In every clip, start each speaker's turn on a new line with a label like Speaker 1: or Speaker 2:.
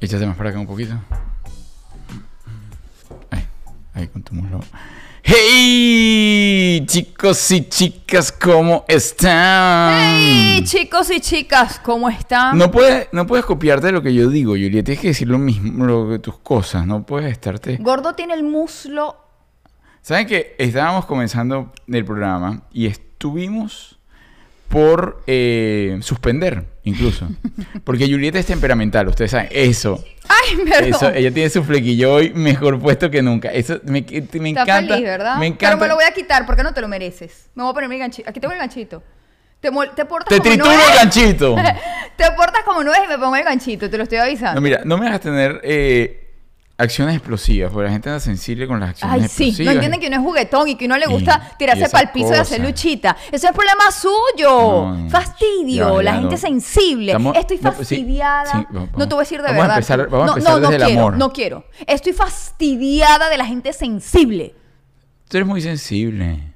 Speaker 1: Échate más para acá un poquito. Ahí, ahí con tu muslo. ¡Hey! Chicos y chicas, ¿cómo están?
Speaker 2: ¡Hey, chicos y chicas! ¿Cómo están?
Speaker 1: No puedes, no puedes copiarte lo que yo digo, Julieta. Tienes que decir lo mismo, lo que tus cosas. No puedes estarte.
Speaker 2: Gordo tiene el muslo.
Speaker 1: ¿Saben que estábamos comenzando el programa y estuvimos por eh, suspender, incluso? Porque Julieta es temperamental, ustedes saben. Eso.
Speaker 2: ¡Ay, perdón!
Speaker 1: Eso, ella tiene su flequillo hoy mejor puesto que nunca. Eso me, me
Speaker 2: Está
Speaker 1: encanta.
Speaker 2: feliz, ¿verdad?
Speaker 1: Me encanta.
Speaker 2: Pero me lo voy a quitar porque no te lo mereces. Me voy a poner mi ganchito. Aquí tengo el ganchito. Te, te portas
Speaker 1: Te
Speaker 2: como
Speaker 1: trituro
Speaker 2: no
Speaker 1: el ganchito.
Speaker 2: Te portas como no es y me pongo el ganchito. Te lo estoy avisando.
Speaker 1: No, mira, no me hagas tener eh, acciones explosivas, porque la gente anda sensible con las acciones
Speaker 2: Ay, sí,
Speaker 1: explosivas.
Speaker 2: no entienden que uno es juguetón y que uno le gusta
Speaker 1: y
Speaker 2: tirarse para el piso y hacer luchita. Eso es problema suyo.
Speaker 1: No.
Speaker 2: Fastidio.
Speaker 1: Ya,
Speaker 2: la
Speaker 1: ya,
Speaker 2: gente
Speaker 1: no.
Speaker 2: sensible.
Speaker 1: Estamos-
Speaker 2: Estoy
Speaker 1: no, sí,
Speaker 2: fastidiada.
Speaker 1: sí, vamos-
Speaker 2: no te voy a decir de
Speaker 1: vamos a
Speaker 2: verdad.
Speaker 1: empezar-
Speaker 2: Arturo.
Speaker 1: vamos a empezar
Speaker 2: no, no
Speaker 1: desde el
Speaker 2: quiero,
Speaker 1: amor.
Speaker 2: no quiero. Estoy fastidiada de la gente sensible.
Speaker 1: Tú eres muy sensible.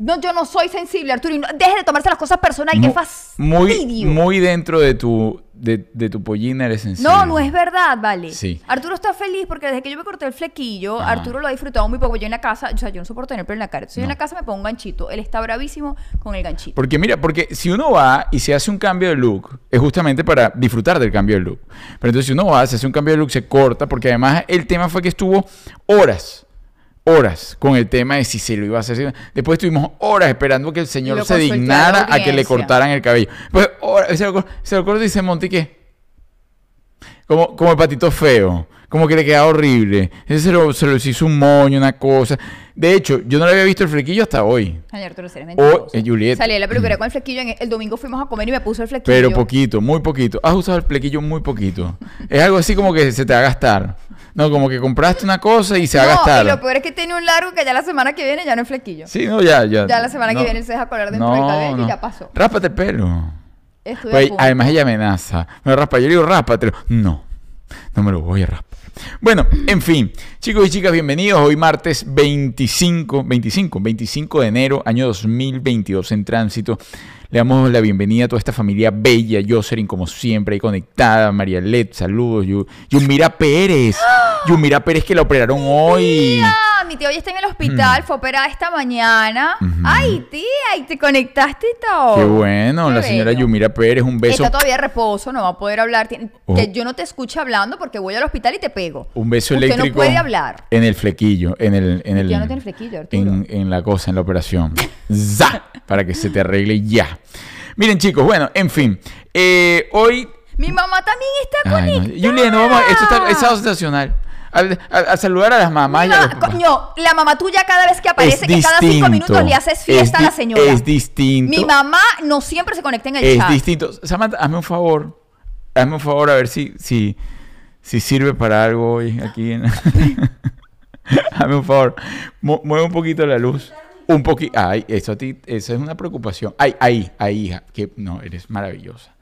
Speaker 2: No, yo no soy sensible, Arturo. Y no- deje de tomarse las cosas personales. ¡Qué
Speaker 1: Mu-
Speaker 2: fastidio!
Speaker 1: muy, muy dentro de tu, de, de tu pollina eres sensible.
Speaker 2: No, no es verdad, vale.
Speaker 1: Sí.
Speaker 2: Arturo está feliz porque desde que yo me corté el flequillo,
Speaker 1: Ajá.
Speaker 2: Arturo lo ha disfrutado muy poco. Yo en la casa, o sea, yo no soporto tener pelo en la cara. Entonces yo en
Speaker 1: No.
Speaker 2: la casa me pongo un ganchito. Él está bravísimo con el ganchito.
Speaker 1: Porque mira, porque si uno va y se hace un cambio de look, es justamente para disfrutar del cambio de look. Pero entonces si uno va, se hace un cambio de look, se corta, porque además el tema fue que estuvo horas, horas con el tema de si se lo iba a hacer. Después estuvimos horas esperando que el señor se
Speaker 2: a
Speaker 1: dignara a que le cortaran el cabello. Pues horas, se lo, se lo corta y dice Monty que como, como el patito feo. Como que le quedaba horrible. Ese se lo, se lo hizo un moño, una cosa. De hecho, yo no le había visto el flequillo hasta hoy.
Speaker 2: Ay, Arturo, mentiroso.
Speaker 1: eh, Julieta.
Speaker 2: Salí de la peluquería con el flequillo. en- el domingo fuimos a comer y me puso el flequillo.
Speaker 1: Pero poquito, muy poquito. Has usado el flequillo muy poquito. Es algo así como que se te va a gastar. No, como que compraste una cosa y se va a
Speaker 2: No,
Speaker 1: gastar.
Speaker 2: y lo peor es que tiene un largo que ya la semana que viene ya no es flequillo.
Speaker 1: Sí, no, ya, ya.
Speaker 2: Ya la semana
Speaker 1: No.
Speaker 2: que viene se deja colar dentro del cabello y ya pasó.
Speaker 1: Rápate el pelo.
Speaker 2: A
Speaker 1: Pues, además ella amenaza. Me lo raspa. Yo le digo, ráspatelo. No, no me lo voy a raspar. Bueno, en fin, chicos y chicas, bienvenidos. Hoy martes 25, 25, 25 de enero, año 2022 en tránsito. Le damos la bienvenida a toda esta familia bella, Jocelyn, como siempre, ahí conectada. María Let, saludos. Yu- Yumira Pérez. Yumira Pérez que la operaron hoy.
Speaker 2: Mi tía hoy está en el hospital, fue operada esta mañana. Ay, tía, y te conectaste y todo.
Speaker 1: Qué bueno,
Speaker 2: Qué
Speaker 1: la señora
Speaker 2: bello.
Speaker 1: Yumira Pérez, un beso.
Speaker 2: Está todavía de reposo, no va a poder hablar.
Speaker 1: Oh.
Speaker 2: Que yo no te escuche hablando porque voy al hospital y te pego.
Speaker 1: Un beso
Speaker 2: Usted
Speaker 1: eléctrico.
Speaker 2: no puede hablar.
Speaker 1: En el flequillo, en el. En el
Speaker 2: Ya no tiene flequillo, Arturo.
Speaker 1: En, en la cosa, en la operación. ¡Za! Para que se te arregle ya. Miren, chicos, bueno, en fin. eh, hoy.
Speaker 2: Mi mamá también está
Speaker 1: Ay, no,
Speaker 2: conectada.
Speaker 1: Julián, no vamos. Esto está, es sensacional. Al- a, a saludar a las mamás y a los papás.
Speaker 2: coño, la mamá tuya cada vez que aparece,
Speaker 1: Es
Speaker 2: que cada cinco
Speaker 1: distinto.
Speaker 2: minutos le haces fiesta a
Speaker 1: Es
Speaker 2: la señora.
Speaker 1: es distinto.
Speaker 2: Mi mamá no siempre se conecta en el
Speaker 1: Es
Speaker 2: chat.
Speaker 1: distinto. Samantha, hazme un favor. Hazme un favor a ver si, si, si sirve para algo hoy aquí. En... hazme un favor. Mu- mueve un poquito la luz. Un poquito. Ay, eso a ti, eso es una preocupación. Ay, ahí, ahí, hija. Que no, eres maravillosa.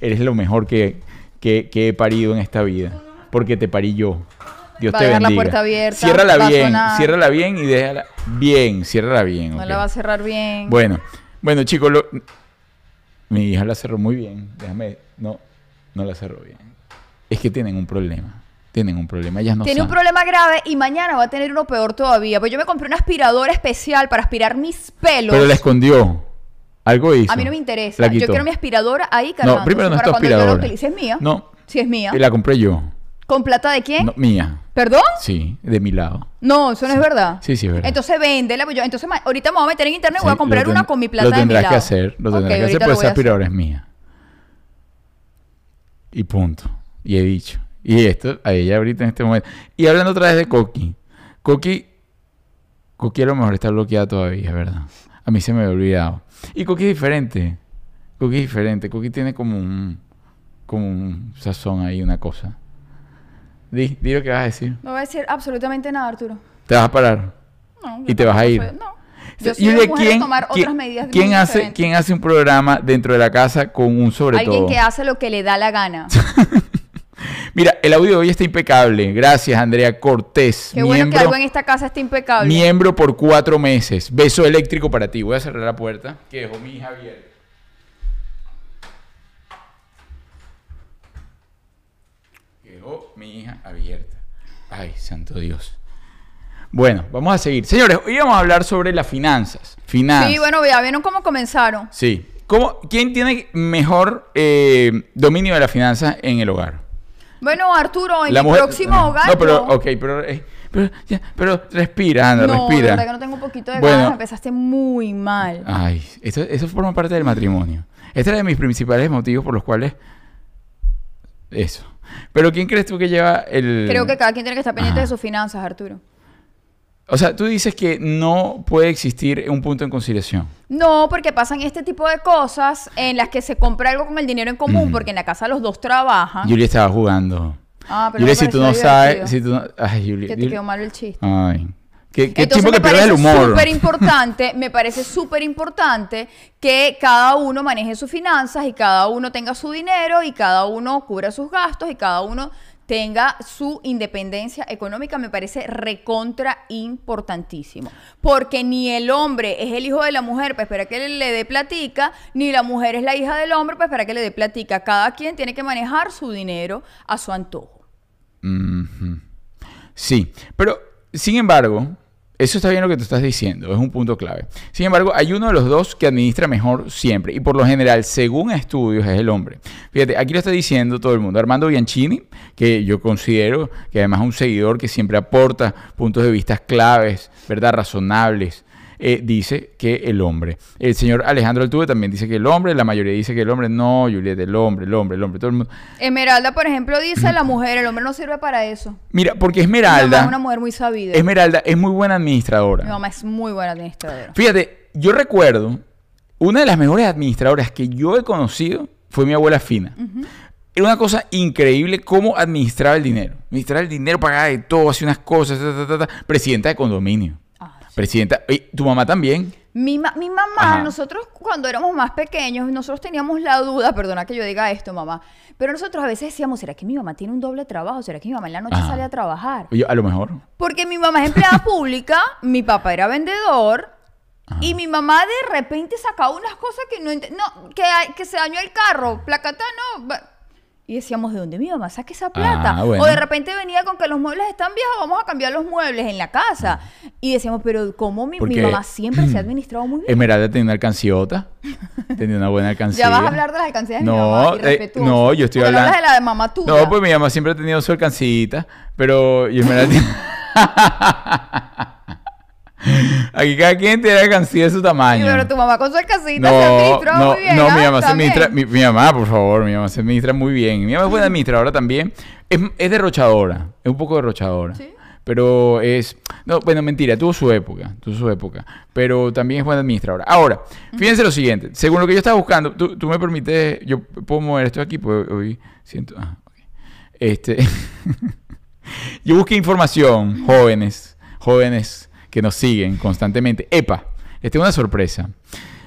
Speaker 1: Eres lo mejor que, que, que he parido en esta vida. Porque te parí yo. Dios
Speaker 2: Va a
Speaker 1: te
Speaker 2: la
Speaker 1: bendiga.
Speaker 2: puerta abierta,
Speaker 1: Ciérrala
Speaker 2: va
Speaker 1: bien, ciérrala bien y déjala bien, ciérrala bien.
Speaker 2: No la va a cerrar bien.
Speaker 1: Bueno, bueno, chicos, lo- mi hija la cerró muy bien. Déjame, no, no la cerró bien. Es que tienen un problema. Tienen un problema. Ellas no
Speaker 2: Tiene un problema grave y mañana va a tener uno peor todavía. Pues yo me compré una aspiradora especial para aspirar mis pelos.
Speaker 1: Pero la escondió. Algo hizo.
Speaker 2: a mí no me interesa.
Speaker 1: La
Speaker 2: Yo quiero mi aspiradora ahí cargando.
Speaker 1: No, primero no es tu
Speaker 2: cuando yo la
Speaker 1: aspiradora.
Speaker 2: utilice. ¿Es mía?
Speaker 1: No.
Speaker 2: Sí, es mía.
Speaker 1: Y la compré yo.
Speaker 2: ¿Con plata de quién?
Speaker 1: No, mía.
Speaker 2: ¿Perdón?
Speaker 1: Sí, de mi lado.
Speaker 2: No, eso no es verdad.
Speaker 1: Sí, sí, es verdad.
Speaker 2: Entonces véndela. pues yo- entonces ahorita me voy a meter en internet y voy a comprar
Speaker 1: lo
Speaker 2: una con mi plata
Speaker 1: Lo
Speaker 2: de mi
Speaker 1: tendrás
Speaker 2: lado.
Speaker 1: que hacer. Lo tendrás que hacer,
Speaker 2: ahorita
Speaker 1: pues
Speaker 2: lo
Speaker 1: esa aspiradora es mía. Y punto. Y he dicho. Y esto, a ella ahorita en este momento. Y hablando otra vez de Coqui. Coqui. Coqui a lo mejor está bloqueada todavía, ¿verdad? A mí se me había olvidado. Y Coqui es diferente. Coqui es diferente. Coqui tiene como un. Como un sazón ahí, una cosa. Di, di lo que vas a decir.
Speaker 2: No voy a decir absolutamente nada, Arturo.
Speaker 1: Te vas a parar.
Speaker 2: No,
Speaker 1: Y te vas a ir.
Speaker 2: No. Yo soy mujer de tomar otras medidas
Speaker 1: quién hace,
Speaker 2: diferentes.
Speaker 1: ¿Quién hace un programa dentro de la casa con un sobre
Speaker 2: Alguien
Speaker 1: todo?
Speaker 2: que hace lo que le da la gana.
Speaker 1: Mira, el audio de hoy está impecable. Gracias, Andrea Cortés.
Speaker 2: Qué bueno que algo en esta casa esté impecable.
Speaker 1: miembro por cuatro meses. Beso eléctrico para ti. Voy a cerrar la puerta. Que dejó mi hija abierta. Dejó mi hija abierta. Ay, santo Dios. Bueno, vamos a seguir. Señores, hoy vamos a hablar sobre las finanzas. Finanzas.
Speaker 2: Sí, bueno, ya vieron cómo comenzaron.
Speaker 1: Sí. ¿Cómo, ¿Quién tiene mejor eh, dominio de las finanzas en el hogar?
Speaker 2: Bueno, Arturo, en
Speaker 1: mujer-
Speaker 2: próximo hogar.
Speaker 1: No, pero, ok, pero, eh, pero, ya, pero respira, anda,
Speaker 2: No,
Speaker 1: respira.
Speaker 2: verdad que no tengo un poquito de
Speaker 1: Bueno.
Speaker 2: ganas. Empezaste muy mal.
Speaker 1: Ay, eso, eso forma parte del matrimonio. Este era de mis principales motivos por los cuales. Eso. Pero ¿quién crees tú que lleva el.
Speaker 2: Creo que cada quien tiene que estar pendiente
Speaker 1: Ajá.
Speaker 2: de sus finanzas, Arturo.
Speaker 1: O sea, tú dices que no puede existir un punto en conciliación.
Speaker 2: No, porque pasan este tipo de cosas en las que se compra algo con el dinero en común, porque en la casa los dos trabajan.
Speaker 1: Julia estaba jugando.
Speaker 2: Ah, pero
Speaker 1: Julia,
Speaker 2: me
Speaker 1: si tú no sabes. Si tú no, ay, Julia.
Speaker 2: Que te quedó mal el chiste.
Speaker 1: Ay. Qué, qué
Speaker 2: Entonces me
Speaker 1: que
Speaker 2: parece
Speaker 1: el humor.
Speaker 2: súper importante, me parece súper importante que cada uno maneje sus finanzas y cada uno tenga su dinero y cada uno cubra sus gastos y cada uno tenga su independencia económica, me parece recontra importantísimo. Porque ni el hombre es el hijo de la mujer para esperar que le dé platica, ni la mujer es la hija del hombre para esperar que le dé platica. Cada quien tiene que manejar su dinero a su antojo.
Speaker 1: Sí, pero sin embargo, eso está bien lo que tú estás diciendo, es un punto clave. Sin embargo, hay uno de los dos que administra mejor siempre y por lo general, según estudios, es el hombre. Fíjate, aquí lo está diciendo todo el mundo. Armando Bianchini, que yo considero que además es un seguidor que siempre aporta puntos de vista claves, ¿verdad? Razonables. Eh, dice que el hombre. El señor Alejandro Altuve también dice que el hombre, la mayoría dice que el hombre, no, Julieta, el hombre, el hombre, el hombre, todo el mundo.
Speaker 2: Esmeralda, por ejemplo, dice la mujer, el hombre no sirve para eso.
Speaker 1: Mira, porque
Speaker 2: Mi mamá
Speaker 1: Esmeralda...
Speaker 2: es una mujer muy sabida.
Speaker 1: Esmeralda es muy buena
Speaker 2: Mi
Speaker 1: administradora.
Speaker 2: mamá es muy buena administradora.
Speaker 1: Fíjate, yo recuerdo, una de las mejores administradoras que yo he conocido fue mi abuela Fina. Era una cosa increíble cómo administraba el dinero. Administraba el dinero, pagaba de todo, hacía unas cosas, ta, ta, ta, ta. presidenta de condominio. Presidenta, y tu mamá también.
Speaker 2: Mi, ma- mi mamá,
Speaker 1: Ajá.
Speaker 2: nosotros cuando éramos más pequeños, nosotros teníamos la duda, perdona que yo diga esto, mamá, pero nosotros a veces decíamos, ¿será que mi mamá tiene un doble trabajo? ¿Será que mi mamá en la noche
Speaker 1: Ajá.
Speaker 2: sale a trabajar?
Speaker 1: Oye, a lo mejor.
Speaker 2: Porque mi mamá es empleada pública, mi papá era vendedor. Y mi mamá de repente sacaba unas cosas que no No, que, que se dañó el carro, placata no. Y decíamos, ¿de dónde mi mamá saca esa plata?
Speaker 1: Ah, bueno.
Speaker 2: O de repente venía con que los muebles están viejos, vamos a cambiar los muebles en la casa. Y decíamos, pero ¿cómo mi, mi mamá siempre se ha administrado muy bien?
Speaker 1: Esmeralda tenía una alcanciota. tenía una buena alcancía.
Speaker 2: Ya vas a hablar de las alcancías de mi
Speaker 1: No,
Speaker 2: mamá,
Speaker 1: eh, no, yo estoy hablando-
Speaker 2: de la de mamá tuya.
Speaker 1: No, pues mi mamá siempre ha tenido su alcancita, pero y Esmeralda Aquí cada quien tiene alcancía de su
Speaker 2: Sí,
Speaker 1: tamaño.
Speaker 2: pero tu mamá con su alcancita se administra
Speaker 1: no,
Speaker 2: muy bien.
Speaker 1: no,
Speaker 2: ¿ah?
Speaker 1: mi mamá se administra, mi, mi mamá, por favor, mi mamá se administra muy bien. Mi mamá es buena administradora también. Es, es derrochadora, es un poco derrochadora.
Speaker 2: ¿Sí?
Speaker 1: Pero es, no, bueno, mentira, tuvo su época, tuvo su época, pero también es buena administradora. Ahora, fíjense lo siguiente, según lo que yo estaba buscando, tú, tú me permites, yo puedo mover esto aquí, pues hoy siento, ah, ok. Este, yo busqué información, jóvenes, jóvenes que nos siguen constantemente. Epa, esta es una sorpresa.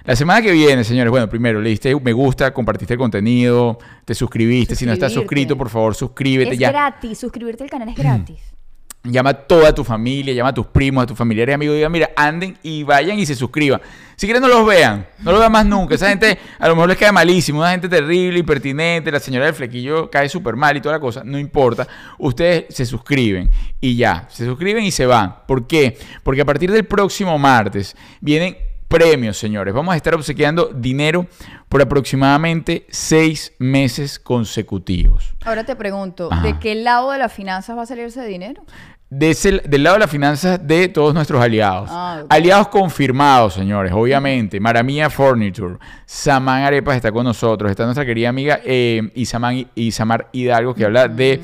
Speaker 1: La semana que viene, señores, bueno, primero le diste me gusta, compartiste el contenido, te suscribiste. Si no estás suscrito, por favor, suscríbete
Speaker 2: Es
Speaker 1: ya.
Speaker 2: gratis, suscribirte al canal es gratis.
Speaker 1: Llama a toda tu familia, llama a tus primos, a tus familiares y amigos. Diga, mira, anden y vayan y se suscriban. Si quieren, no los vean. No los vean más nunca. Esa gente a lo mejor les cae malísimo. Una gente terrible, impertinente. La señora del flequillo cae súper mal y toda la cosa. No importa. Ustedes se suscriben y ya. Se suscriben y se van. ¿Por qué? Porque a partir del próximo martes vienen premios, señores. Vamos a estar obsequiando dinero por aproximadamente seis meses consecutivos.
Speaker 2: Ahora te pregunto,
Speaker 1: Ajá.
Speaker 2: ¿de qué lado de las finanzas va a salir ese dinero?
Speaker 1: de ese- del lado de las finanzas de todos nuestros aliados.
Speaker 2: Ah.
Speaker 1: Aliados confirmados, señores, obviamente. Maramia Furniture, Samán Arepas está con nosotros. Está nuestra querida amiga eh, Isamán- Isamar Hidalgo, que habla de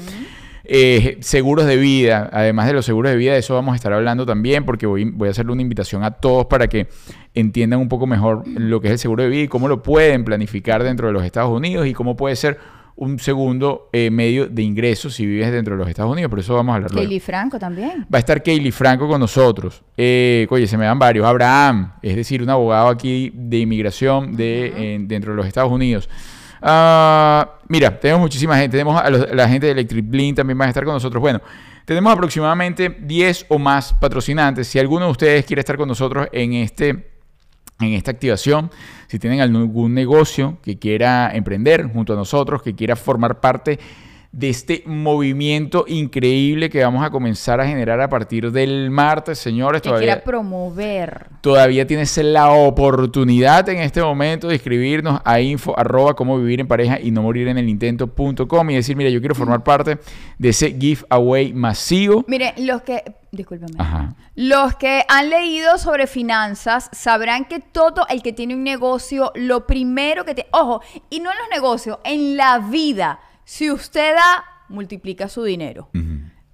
Speaker 1: eh, seguros de vida. Además de los seguros de vida, de eso vamos a estar hablando también, porque voy, voy a hacerle una invitación a todos para que entiendan un poco mejor lo que es el seguro de vida y cómo lo pueden planificar dentro de los Estados Unidos y cómo puede ser un segundo eh, medio de ingresos si vives dentro de los Estados Unidos. Por eso vamos a hablar luego.
Speaker 2: Franco también.
Speaker 1: Va a estar Kaylee Franco con nosotros. Eh, oye, se me dan varios. Abraham, es decir, un abogado aquí de inmigración de, en- dentro de los Estados Unidos. Ah, mira, tenemos muchísima gente. Tenemos a, la gente de Electric Blink también van a estar con nosotros. Bueno, tenemos aproximadamente 10 o más patrocinantes. Si alguno de ustedes quiere estar con nosotros en este en esta activación, si tienen algún negocio que quiera emprender junto a nosotros, que quiera formar parte de este movimiento increíble que vamos a comenzar a generar a partir del martes, señores,
Speaker 2: Que
Speaker 1: todavía,
Speaker 2: quiera promover.
Speaker 1: todavía tienes la oportunidad en este momento de escribirnos a info arroba cómo vivir en pareja y no morir en el intento.com y decir, mira, yo quiero formar parte de ese giveaway masivo.
Speaker 2: Miren, los que. Discúlpame.
Speaker 1: Ajá.
Speaker 2: Los que han leído sobre finanzas sabrán que todo el que tiene un negocio, lo primero que te. Ojo, y no en los negocios, en la vida. Si usted da, multiplica su dinero.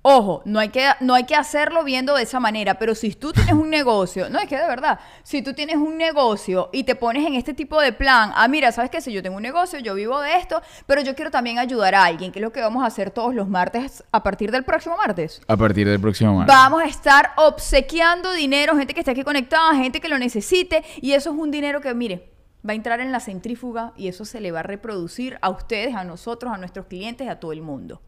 Speaker 2: Ojo, no hay, que, no hay que hacerlo viendo de esa manera, pero si tú tienes un negocio, no es que de verdad, si tú tienes un negocio y te pones en este tipo de plan, ah, mira, ¿sabes qué? Si yo tengo un negocio, yo vivo de esto, pero yo quiero también ayudar a alguien, que es lo que vamos a hacer todos los martes a partir del próximo martes.
Speaker 1: A partir del próximo martes.
Speaker 2: Vamos a estar obsequiando dinero, gente que esté aquí conectada, gente que lo necesite, y eso es un dinero que, mire, va a entrar en la centrífuga y eso se le va a reproducir a ustedes, a nosotros, a nuestros clientes, a todo el mundo.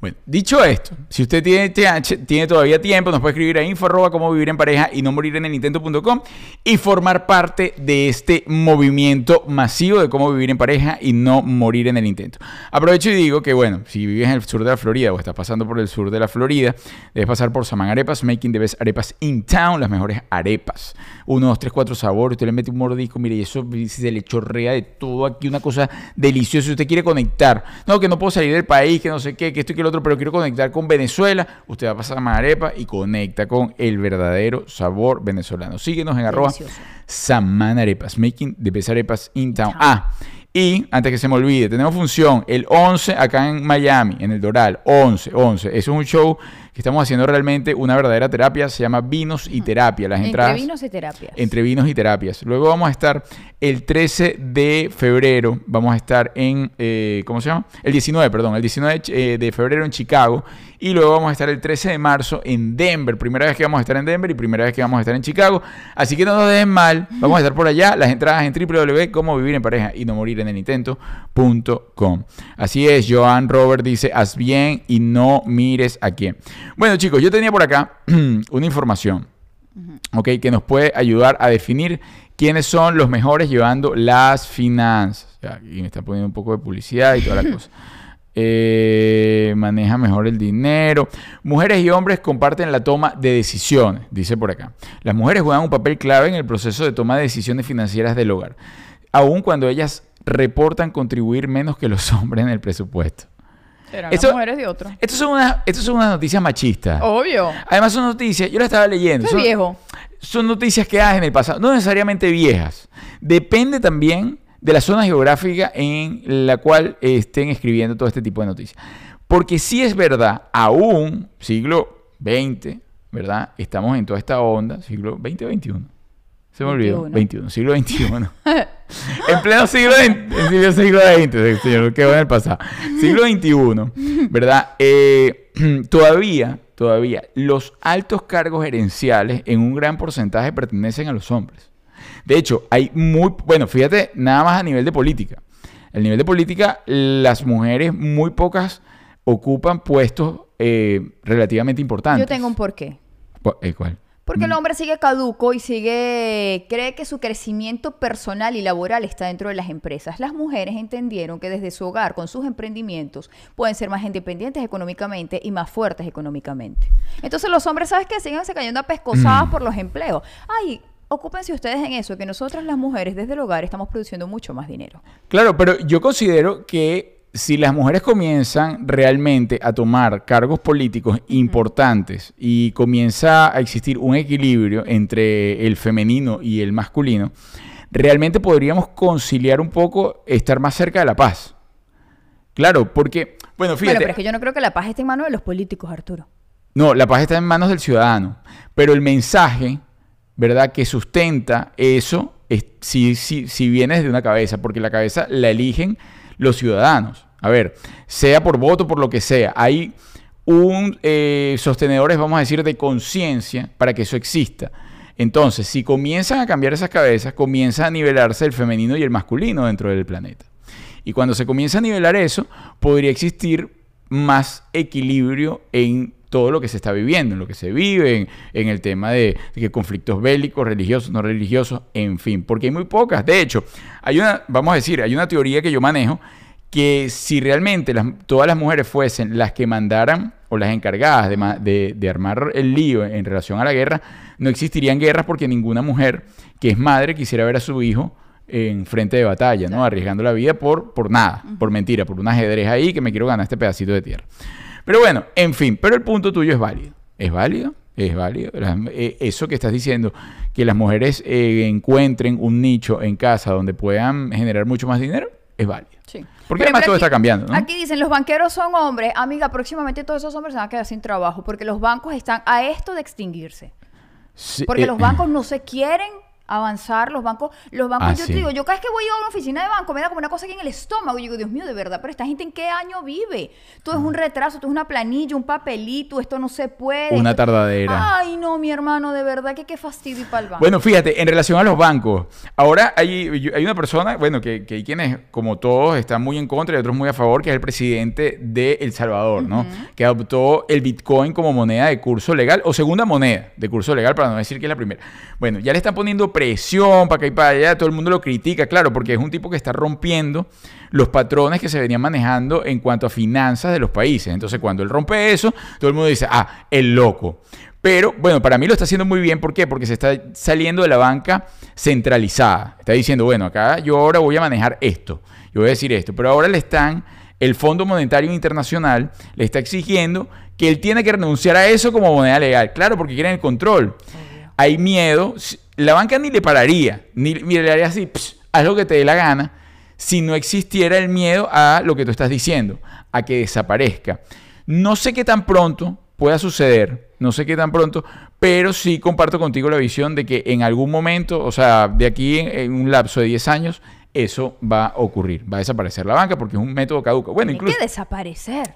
Speaker 1: Bueno, dicho esto, si usted tiene, tiene todavía tiempo, nos puede escribir a info arroba cómo vivir en pareja y no morir en el intento.com y formar parte de este movimiento masivo de cómo vivir en pareja y no morir en el intento. Aprovecho y digo que, bueno, si vives en el sur de la Florida o estás pasando por el sur de la Florida, debes pasar por Saman Arepas, Making the Best Arepas in Town, las mejores arepas. Uno, dos, tres, cuatro sabores, usted le mete un mordisco, mire, y eso se le chorrea de todo aquí, una cosa deliciosa. Si usted quiere conectar, no, que no puedo salir del país, que no sé qué, que esto y que lo otro, pero quiero conectar con Venezuela, usted va a pasar a Marepa y conecta con el verdadero sabor venezolano. Síguenos en arroba
Speaker 2: Delicioso.
Speaker 1: Saman Arepas, making the best arepas in town. Ah, y antes que se me olvide, tenemos función el 11 acá en Miami, en el Doral, 11, 11. Eso es un show que estamos haciendo realmente una verdadera terapia, se llama Vinos y Terapia. Las
Speaker 2: Entre
Speaker 1: entradas
Speaker 2: vinos y terapias.
Speaker 1: entre vinos y terapias. Luego vamos a estar el 13 de febrero, vamos a estar en, eh, ¿cómo se llama? El 19, perdón, el 19 eh, de febrero en Chicago. Y luego vamos a estar el 13 de marzo en Denver. Primera vez que vamos a estar en Denver y primera vez que vamos a estar en Chicago. Así que no nos dejen mal. Vamos a estar por allá. Las entradas en www.cómo vivir en pareja y no morir en el intento.com. Así es, Joan Robert dice, haz bien y no mires a quién. Bueno chicos, yo tenía por acá una información. ¿ok? Que nos puede ayudar a definir quiénes son los mejores llevando las finanzas. Aquí me está poniendo un poco de publicidad y toda la cosa. Eh, maneja mejor el dinero. Mujeres y hombres comparten la toma de decisiones, dice por acá. Las mujeres juegan un papel clave en el proceso de toma de decisiones financieras del hogar, aun cuando ellas reportan contribuir menos que los hombres en el presupuesto.
Speaker 2: Serán
Speaker 1: Eso-
Speaker 2: las mujeres de otro.
Speaker 1: Estas son unas, son unas noticias machistas.
Speaker 2: Obvio.
Speaker 1: Además son noticias, yo las estaba leyendo. Son-
Speaker 2: viejo.
Speaker 1: son noticias que hay en el pasado, no necesariamente viejas. Depende también de la zona geográfica en la cual estén escribiendo todo este tipo de noticias. Porque sí es verdad, aún siglo XX, ¿verdad? Estamos en toda esta onda, siglo XX XXI. Se me olvidó, 21, siglo XXI. en pleno siglo XX, en siglo, siglo XX, señor, quedó en el pasado. Siglo XXI, ¿verdad? Eh, todavía, todavía, los altos cargos gerenciales en un gran porcentaje pertenecen a los hombres. De hecho, hay muy, bueno, fíjate, nada más a nivel de política. A nivel de política, las mujeres muy pocas ocupan puestos eh, relativamente importantes.
Speaker 2: Yo tengo un porqué.
Speaker 1: ¿Cu- eh, ¿Cuál?
Speaker 2: Porque el hombre sigue caduco y sigue, cree que su crecimiento personal y laboral está dentro de las empresas. Las mujeres entendieron que desde su hogar, con sus emprendimientos, pueden ser más independientes económicamente y más fuertes económicamente. Entonces los hombres, ¿sabes qué? Siguen cayendo a pescosadas por los empleos. Ay, ocúpense ustedes en eso, que nosotras las mujeres desde el hogar estamos produciendo mucho más dinero.
Speaker 1: Claro, pero yo considero que si las mujeres comienzan realmente a tomar cargos políticos importantes y comienza a existir un equilibrio entre el femenino y el masculino, realmente podríamos conciliar un poco estar más cerca de la paz. Claro, porque, bueno,
Speaker 2: Bueno,
Speaker 1: fíjate,
Speaker 2: pero es que yo no creo que la paz esté en manos de los políticos, Arturo.
Speaker 1: no, la paz está en manos del ciudadano, pero el mensaje, ¿verdad?, que sustenta eso, es, si, si, si viene desde una cabeza, porque la cabeza la eligen los ciudadanos. A ver, sea por voto, por lo que sea, hay un eh, sostenedores, vamos a decir, de conciencia para que eso exista. Entonces, si comienzan a cambiar esas cabezas, comienza a nivelarse el femenino y el masculino dentro del planeta. Y cuando se comienza a nivelar eso, podría existir más equilibrio en todo lo que se está viviendo, en lo que se vive, en, en el tema de, conflictos bélicos, religiosos, no religiosos, en fin, porque hay muy pocas. De hecho, hay una, vamos a decir, hay una teoría que yo manejo que si realmente las- todas las mujeres fuesen las que mandaran o las encargadas de- de armar el lío en relación a la guerra, no existirían guerras porque ninguna mujer que es madre quisiera ver a su hijo en frente de batalla, ¿no? Arriesgando la vida por, por nada, por mentira, por un ajedrez ahí que me quiero ganar este pedacito de tierra. Pero bueno, en fin, pero el punto tuyo es válido. ¿Es válido? Es válido. Eh, eso que estás diciendo, que las mujeres eh, encuentren un nicho en casa donde puedan generar mucho más dinero, es válido.
Speaker 2: Sí.
Speaker 1: Porque
Speaker 2: Por
Speaker 1: además todo está cambiando, ¿no?
Speaker 2: Aquí dicen, los banqueros son hombres. Amiga, próximamente todos esos hombres se van a quedar sin trabajo porque los bancos están a esto de extinguirse.
Speaker 1: Sí,
Speaker 2: Porque
Speaker 1: eh,
Speaker 2: los bancos no se quieren avanzar, los bancos, los bancos,
Speaker 1: Ah,
Speaker 2: yo
Speaker 1: sí.
Speaker 2: te digo, yo cada vez que voy a una oficina de banco me da como una cosa aquí en el estómago, y digo, Dios mío, de verdad, pero esta gente en qué año vive? Todo es un retraso, todo es una planilla, un papelito, esto no se puede.
Speaker 1: Una
Speaker 2: esto-
Speaker 1: tardadera.
Speaker 2: Ay, no, mi hermano, de verdad que qué fastidio para el banco.
Speaker 1: Bueno, fíjate, en relación a los bancos, ahora hay, hay una persona, bueno, que, que hay quienes, como todos, están muy en contra y otros muy a favor, que es el presidente de El Salvador, ¿no? Que adoptó el Bitcoin como moneda de curso legal, o segunda moneda de curso legal, para no decir que es la primera. Bueno, ya le están poniendo presión para acá y para allá, todo el mundo lo critica, claro, porque es un tipo que está rompiendo los patrones que se venían manejando en cuanto a finanzas de los países. Entonces, cuando él rompe eso, todo el mundo dice, ah, el loco. Pero bueno, para mí lo está haciendo muy bien. ¿Por qué? Porque se está saliendo de la banca centralizada. Está diciendo, bueno, acá yo ahora voy a manejar esto. Yo voy a decir esto. Pero ahora le están, el Fondo Monetario Internacional le está exigiendo que él tiene que renunciar a eso como moneda legal. Claro, porque quieren el control. Hay miedo. La banca ni le pararía. Ni, ni le haría así, "Pss, haz lo que te dé la gana. Si no existiera el miedo a lo que tú estás diciendo, a que desaparezca. No sé qué tan pronto pueda suceder, no sé qué tan pronto, pero sí comparto contigo la visión de que en algún momento, o sea, de aquí en, en un lapso de 10 años, eso va a ocurrir. Va a desaparecer la banca porque es un método caduco. Bueno,
Speaker 2: Tienen
Speaker 1: incluso.
Speaker 2: que desaparecer,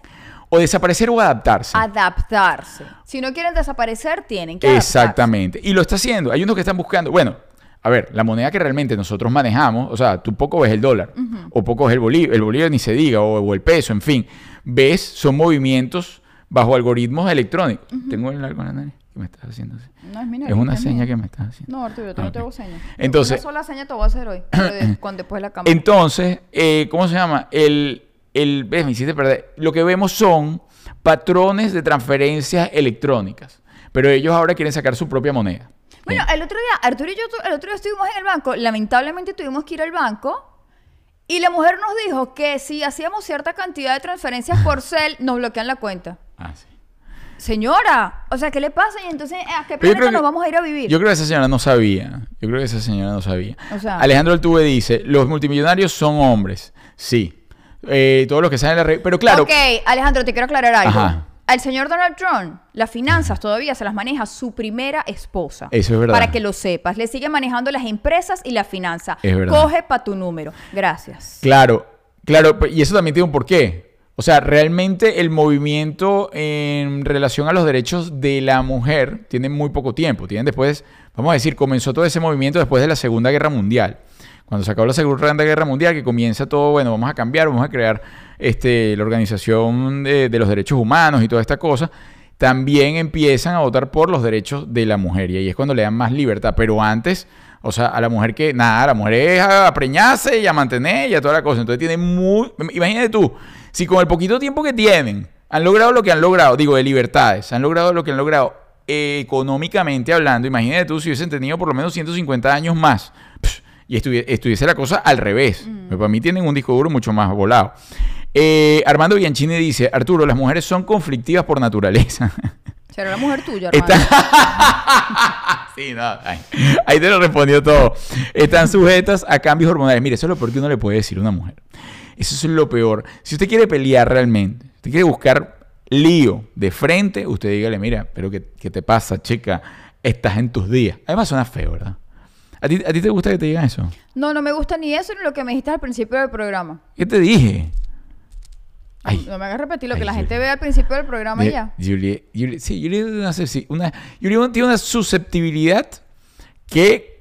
Speaker 1: O desaparecer o adaptarse.
Speaker 2: adaptarse. Si no quieren desaparecer, tienen que adaptarse.
Speaker 1: Exactamente. Y lo está haciendo. Hay unos que están buscando. Bueno, a ver, la moneda que realmente nosotros manejamos, o sea, tú poco ves el dólar, o poco ves el bolívar, el bolívar ni se diga, o, o el peso, en fin. Ves, son movimientos bajo algoritmos electrónicos. Tengo algo en la nariz que me estás haciendo así.
Speaker 2: No, es mi
Speaker 1: Es una seña que me estás haciendo.
Speaker 2: No, Arturo, yo te-
Speaker 1: Ah,
Speaker 2: no te
Speaker 1: ok.
Speaker 2: hago señas.
Speaker 1: Entonces-
Speaker 2: Una sola seña te voy a hacer hoy. Cuando después de la cámara.
Speaker 1: Entonces, eh, ¿cómo se llama? El, el, ves, me hiciste perder. Lo que vemos son patrones de transferencias electrónicas. Pero ellos ahora quieren sacar su propia moneda.
Speaker 2: Bueno, el otro día, Arturo y yo, el otro día estuvimos en el banco. Lamentablemente tuvimos que ir al banco. Y la mujer nos dijo que si hacíamos cierta cantidad de transferencias por cel, nos bloquean la cuenta.
Speaker 1: Ah, sí.
Speaker 2: Señora, o sea, ¿qué le pasa? Y entonces, ¿a qué planeta
Speaker 1: que-
Speaker 2: nos vamos a ir a vivir?
Speaker 1: Yo creo que esa señora no sabía. Yo creo que esa señora no sabía.
Speaker 2: O sea-
Speaker 1: Alejandro Altuve dice, los multimillonarios son hombres. Sí. Eh, todos los que salen en la red. Pero claro,
Speaker 2: Ok, Alejandro, te quiero aclarar algo.
Speaker 1: Ajá.
Speaker 2: Al señor Donald Trump, las finanzas todavía se las maneja su primera esposa.
Speaker 1: Eso es verdad.
Speaker 2: Para que lo sepas. Le sigue manejando las empresas y la finanza.
Speaker 1: Es verdad.
Speaker 2: Coge para tu número. Gracias.
Speaker 1: claro, claro, y eso también tiene un porqué. O sea, realmente el movimiento en relación a los derechos de la mujer tiene muy poco tiempo. Tienen después, vamos a decir, comenzó todo ese movimiento después de la Segunda Guerra Mundial. Cuando se acabó la Segunda Guerra Mundial, que comienza todo, bueno, vamos a cambiar, vamos a crear este, la Organización de, los Derechos Humanos y toda esta cosa, también empiezan a votar por los derechos de la mujer. Y ahí es cuando le dan más libertad. Pero antes, o sea, a la mujer que, nada, la mujer es a preñarse y a mantener y a toda la cosa. Entonces tiene muy... Imagínate tú, si con el poquito tiempo que tienen han logrado lo que han logrado, digo, de libertades, han logrado lo que han logrado eh, económicamente hablando, imagínate tú si hubiesen tenido por lo menos 150 años más pss, y estuvie- estuviese la cosa al revés. Pues Para mí tienen un disco duro mucho más volado. Eh, Armando Bianchini dice, Arturo, las mujeres son conflictivas por naturaleza.
Speaker 2: Será la mujer tuya.
Speaker 1: Está- sí, no, ay, ahí te lo respondió todo. Están sujetas a cambios hormonales. Mire, eso es lo peor que uno le puede decir a una mujer. Eso es lo peor. Si usted quiere pelear realmente, si usted quiere buscar lío de frente, usted dígale, mira, pero ¿qué, qué te pasa, chica? Estás en tus días. Además suena feo, ¿verdad? ¿A ti, ¿A ti te gusta que te digan eso?
Speaker 2: No, no me gusta ni eso ni lo que me dijiste al principio del programa.
Speaker 1: ¿Qué te dije? Ay,
Speaker 2: No me hagas repetir lo
Speaker 1: Ay,
Speaker 2: que la
Speaker 1: Julie.
Speaker 2: gente ve al principio del programa y ya.
Speaker 1: Julie, Julie- sí, una- Julie tiene una susceptibilidad que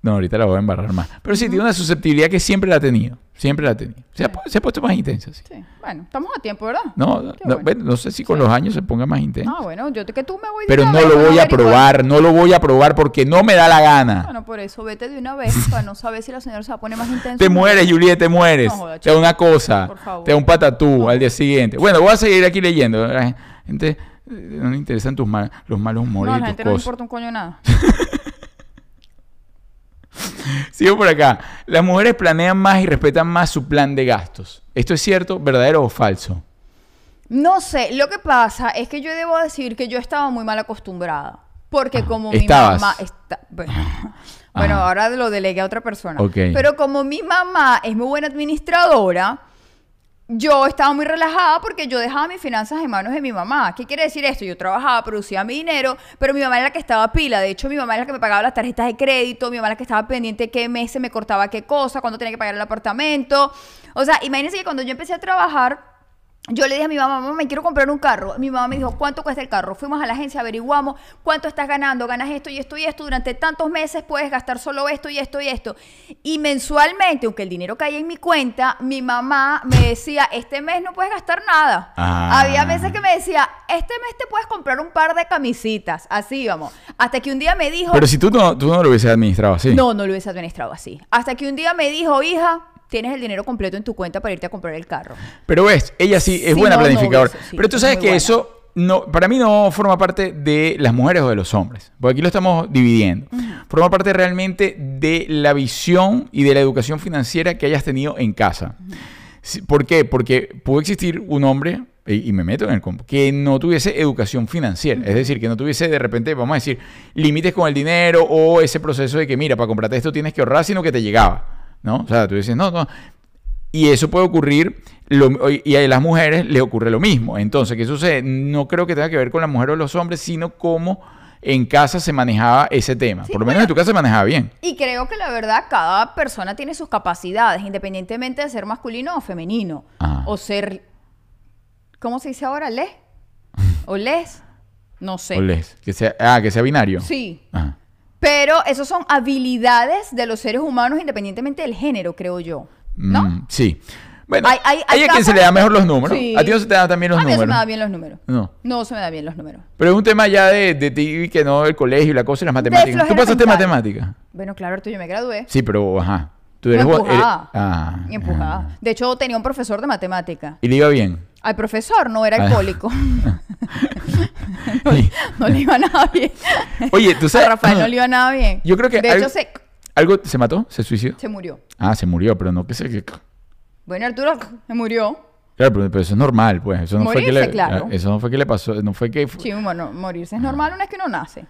Speaker 1: No, ahorita la voy a embarrar más. Pero sí, tiene una susceptibilidad que siempre la ha tenido. Siempre la ha tenido. Se, ha, pu- se ha puesto más intensa. sí.
Speaker 2: Sí. Bueno, estamos a tiempo, ¿verdad?
Speaker 1: No, no,
Speaker 2: bueno.
Speaker 1: bueno, no sé si con los años se ponga más intensa.
Speaker 2: Ah, bueno, yo te que tú me voy de
Speaker 1: pero
Speaker 2: una
Speaker 1: no
Speaker 2: vez
Speaker 1: lo voy a probar, no lo voy a probar porque no me da la gana.
Speaker 2: Bueno, por eso vete de una vez para no saber si la señora se va a poner más intensa.
Speaker 1: Te mueres, Juliet, te mueres.
Speaker 2: No joda,
Speaker 1: te da una cosa,
Speaker 2: Por favor.
Speaker 1: te da un patatú
Speaker 2: No.
Speaker 1: al día siguiente. Bueno, voy a seguir aquí leyendo. La gente eh, no le interesan tus mal- los malos humores
Speaker 2: No, a la gente no le importa un coño nada.
Speaker 1: Sigo por acá. Las mujeres planean más y respetan más su plan de gastos. ¿Esto es cierto, verdadero o falso?
Speaker 2: No sé, lo que pasa es que yo debo decir que yo estaba muy mal acostumbrada. Porque como mi mamá... está- bueno, bueno,
Speaker 1: Ajá.
Speaker 2: ahora lo delegué a otra persona. Pero como mi mamá es muy buena administradora, yo estaba muy relajada porque yo dejaba mis finanzas en manos de mi mamá. ¿Qué quiere decir esto? Yo trabajaba, producía mi dinero, pero mi mamá era la que estaba pila. De hecho, mi mamá era la que me pagaba las tarjetas de crédito, mi mamá era la que estaba pendiente qué mes se me cortaba qué cosa, cuándo tenía que pagar el apartamento. O sea, imagínense que cuando yo empecé a trabajar, yo le dije a mi mamá, mamá, me quiero comprar un carro. Mi mamá me dijo, ¿cuánto cuesta el carro? Fuimos a la agencia, averiguamos cuánto estás ganando, ganas esto y esto y esto. Durante tantos meses puedes gastar solo esto y esto y esto. Y mensualmente, aunque el dinero caía en mi cuenta, mi mamá me decía, este mes no puedes gastar nada.
Speaker 1: Ah.
Speaker 2: Había meses que me decía, este mes te puedes comprar un par de camisitas. Así íbamos. Hasta que un día me dijo,
Speaker 1: Pero si tú no, tú no lo hubieses administrado así.
Speaker 2: no, no lo hubiese administrado así. Hasta que un día me dijo, hija, tienes el dinero completo en tu cuenta para irte a comprar el carro.
Speaker 1: Pero ves, ella sí es buena
Speaker 2: no, no
Speaker 1: planificadora.
Speaker 2: sí,
Speaker 1: Pero tú
Speaker 2: es
Speaker 1: sabes que
Speaker 2: buena.
Speaker 1: eso no, para mí no forma parte de las mujeres o de los hombres. Porque aquí lo estamos dividiendo. Forma parte realmente de la visión y de la educación financiera que hayas tenido en casa. ¿Por qué? Porque pudo existir un hombre, y, y me meto en el combo, que no tuviese educación financiera. Es decir, que no tuviese de repente, vamos a decir, límites con el dinero o ese proceso de que, mira, para comprarte esto tienes que ahorrar, sino que te llegaba. ¿No? O sea, tú dices, no, no. Y eso puede ocurrir, lo- y a las mujeres les ocurre lo mismo. Entonces, ¿qué sucede? No creo que tenga que ver con la mujer o los hombres, sino cómo en casa se manejaba ese tema.
Speaker 2: Sí,
Speaker 1: Por lo menos
Speaker 2: bueno.
Speaker 1: en tu casa se manejaba bien.
Speaker 2: Y creo que la verdad, cada persona tiene sus capacidades, independientemente de ser masculino o femenino.
Speaker 1: Ajá.
Speaker 2: O ser. ¿Cómo se dice ahora? ¿Les? ¿O les? No sé.
Speaker 1: O les- que sea, ah, que sea binario.
Speaker 2: Sí.
Speaker 1: Ajá.
Speaker 2: Pero eso son habilidades de los seres humanos, independientemente del género, creo yo. ¿No?
Speaker 1: Mm, sí. Bueno,
Speaker 2: Hay- hay- hay
Speaker 1: a quien se le da mejor los números.
Speaker 2: Sí.
Speaker 1: A ti no se te dan también los
Speaker 2: a mí no se me
Speaker 1: números.
Speaker 2: dan bien los números.
Speaker 1: No.
Speaker 2: No se me dan bien los números.
Speaker 1: Pero es un tema ya de, de ti que no el colegio y la cosa y las matemáticas. ¿Tú pasaste matemáticas?
Speaker 2: Bueno, claro, Arturo, yo me gradué.
Speaker 1: Sí, pero ajá. Tú eres
Speaker 2: empujada.
Speaker 1: eres- ah,
Speaker 2: empujada.
Speaker 1: ah.
Speaker 2: De hecho, tenía un profesor de matemática.
Speaker 1: Y le iba bien.
Speaker 2: Al profesor no era
Speaker 1: Ah.
Speaker 2: alcohólico. no, le- no le iba nada bien.
Speaker 1: Oye, tú sabes-
Speaker 2: A Rafael no le iba nada bien.
Speaker 1: Yo creo que
Speaker 2: De
Speaker 1: algo-
Speaker 2: hecho, se,
Speaker 1: ¿Algo se mató? ¿Se suicidó?
Speaker 2: se murió.
Speaker 1: Ah, se murió, pero no que se... que-
Speaker 2: Bueno, Arturo se murió.
Speaker 1: Claro, pero, pero eso es normal, pues. Eso no fue que le...
Speaker 2: claro.
Speaker 1: Eso no fue que le pasó. No fue que...
Speaker 2: Sí, bueno, morirse es normal una vez que uno nace.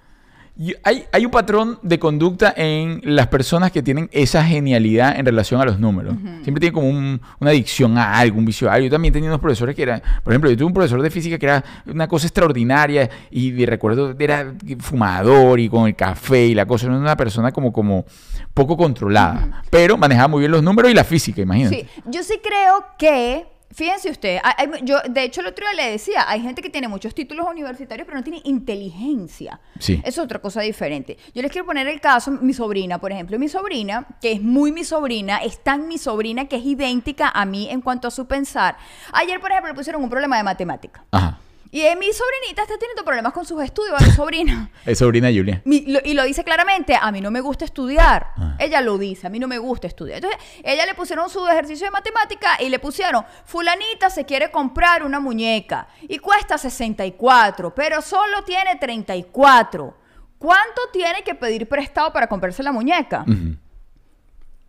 Speaker 1: Y hay, hay un patrón de conducta en las personas que tienen esa genialidad en relación a los números. Siempre tienen como un- una adicción a algo, un vicio a algo. Yo también tenía unos profesores que eran, por ejemplo, yo tuve un profesor de física que era una cosa extraordinaria y de- recuerdo era fumador y con el café y la cosa. Era una persona como, como poco controlada, pero manejaba muy bien los números y la física, imagínate.
Speaker 2: Sí, yo sí creo que, fíjense hay- yo de hecho el otro día le decía, hay gente que tiene muchos títulos universitarios pero no tiene inteligencia.
Speaker 1: Sí.
Speaker 2: Es otra cosa diferente. Yo les quiero poner el caso, mi sobrina, por ejemplo, mi sobrina, que es muy mi sobrina, es tan mi sobrina que es idéntica a mí en cuanto a su pensar. Ayer, por ejemplo, le pusieron un problema de matemática.
Speaker 1: Ajá.
Speaker 2: Y eh, mi sobrinita está teniendo problemas con sus estudios, a mi sobrina.
Speaker 1: Es sobrina de Julia.
Speaker 2: Mi- lo- y lo dice claramente, a mí no me gusta estudiar.
Speaker 1: Ah.
Speaker 2: Ella lo dice, a mí no me gusta estudiar. Entonces, ella le pusieron su ejercicio de matemática y le pusieron, fulanita se quiere comprar una muñeca y cuesta 64, pero solo tiene 34. ¿Cuánto tiene que pedir prestado para comprarse la muñeca?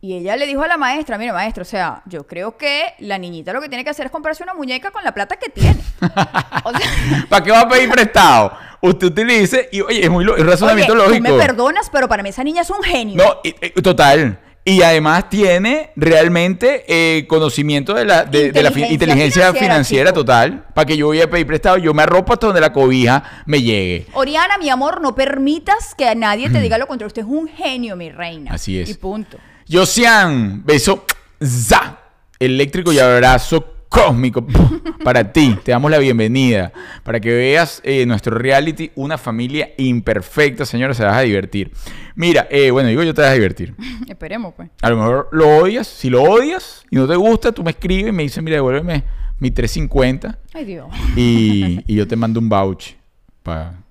Speaker 2: Y ella le dijo a la maestra, mire maestra, o sea, yo creo que la niñita lo que tiene que hacer es comprarse una muñeca con la plata que tiene. O sea,
Speaker 1: ¿Para qué va a pedir prestado? Usted utilice y, oye, es muy
Speaker 2: oye,
Speaker 1: razonamiento
Speaker 2: tú
Speaker 1: lógico.
Speaker 2: me perdonas, pero para mí esa niña es un genio.
Speaker 1: No, y- y- total. Y además tiene realmente eh, conocimiento de la, de, de la
Speaker 2: Inteligencia
Speaker 1: inteligencia financiera, total. Para que yo voy a pedir prestado, yo me arropo hasta donde la cobija me llegue.
Speaker 2: Oriana, mi amor, no permitas que a nadie te diga lo contrario. Usted es un genio, mi reina.
Speaker 1: Así es.
Speaker 2: Y punto.
Speaker 1: Josian, beso, za, eléctrico y abrazo cósmico para ti. Te damos la bienvenida para que veas eh, nuestro reality, una familia imperfecta, señores, se vas a divertir. Mira, eh, bueno, digo yo te vas a divertir.
Speaker 2: Esperemos, pues.
Speaker 1: A lo mejor lo odias, si lo odias y no te gusta, tú me escribes y me dices, mira, devuélveme mi 350
Speaker 2: Ay, Dios.
Speaker 1: y, y yo te mando un vouch para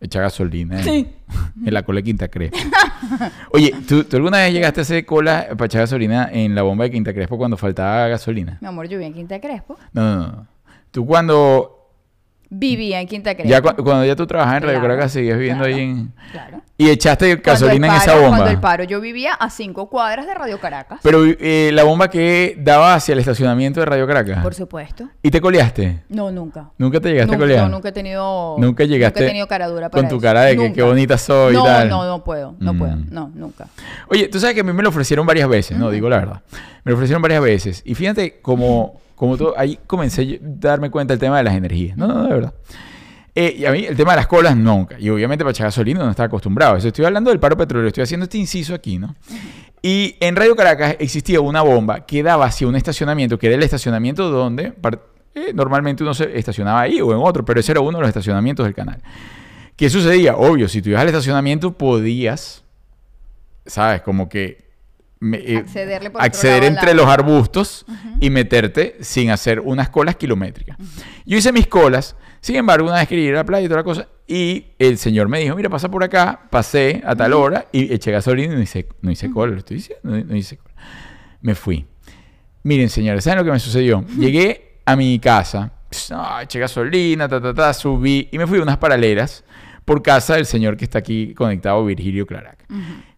Speaker 1: echar gasolina en,
Speaker 2: Sí.
Speaker 1: en la cola de Quinta Crespo. Oye, ¿tú, tú alguna vez llegaste a hacer cola para echar gasolina en la bomba de Quinta Crespo cuando faltaba gasolina?
Speaker 2: Mi amor, yo vivía en Quinta Crespo.
Speaker 1: No, no, no. Tú cuando
Speaker 2: Vivía en Quinta Crespo.
Speaker 1: ya cu- cuando ya tú trabajabas en Radio
Speaker 2: Claro,
Speaker 1: Caracas seguías viviendo
Speaker 2: claro,
Speaker 1: ahí en
Speaker 2: Claro.
Speaker 1: y echaste gasolina en esa bomba.
Speaker 2: Cuando el paro, yo vivía a cinco cuadras de Radio Caracas.
Speaker 1: Pero eh, la bomba que daba hacia el estacionamiento de Radio Caracas.
Speaker 2: Por supuesto.
Speaker 1: ¿Y te coleaste?
Speaker 2: No, nunca.
Speaker 1: ¿Nunca te llegaste
Speaker 2: Nunca,
Speaker 1: a colear?
Speaker 2: no, nunca he tenido.
Speaker 1: Nunca llegaste
Speaker 2: Nunca he tenido cara dura para
Speaker 1: con tu
Speaker 2: eso.
Speaker 1: cara de que qué bonita soy y
Speaker 2: no,
Speaker 1: tal.
Speaker 2: No, no puedo. No
Speaker 1: Mm.
Speaker 2: puedo. No, nunca.
Speaker 1: Oye, tú sabes que a mí me lo ofrecieron varias veces, no, digo la verdad. Me lo ofrecieron varias veces. Y fíjate como, como todo, ahí comencé a darme cuenta del tema de las energías. No, no, de verdad. Eh, y a mí el tema de las colas nunca. Y obviamente para echar gasolina no estaba acostumbrado. Eso estoy hablando del paro petrolero. Estoy haciendo este inciso aquí, ¿no? Y en Radio Caracas existía una bomba que daba hacia un estacionamiento, que era el estacionamiento donde eh, normalmente uno se estacionaba ahí o en otro, pero ese era uno de los estacionamientos del canal. ¿Qué sucedía? Obvio, si tú ibas al estacionamiento podías, ¿sabes? Como que me- eh,
Speaker 2: Accederle por otro
Speaker 1: acceder
Speaker 2: lado
Speaker 1: entre los arbustos y meterte sin hacer unas colas kilométricas. Yo hice mis colas, sin embargo, una vez quería ir a la playa y toda la cosa, y el señor me dijo, mira, pasa por acá, pasé a tal hora y eché gasolina y no hice, no hice cola, lo estoy diciendo, no, no hice cola. Me fui. Miren, señores, ¿saben lo que me sucedió? Llegué a mi casa, ah, eché gasolina, ta, ta, ta, subí y me fui a unas paralelas por casa del señor que está aquí conectado, Virgilio Clarac.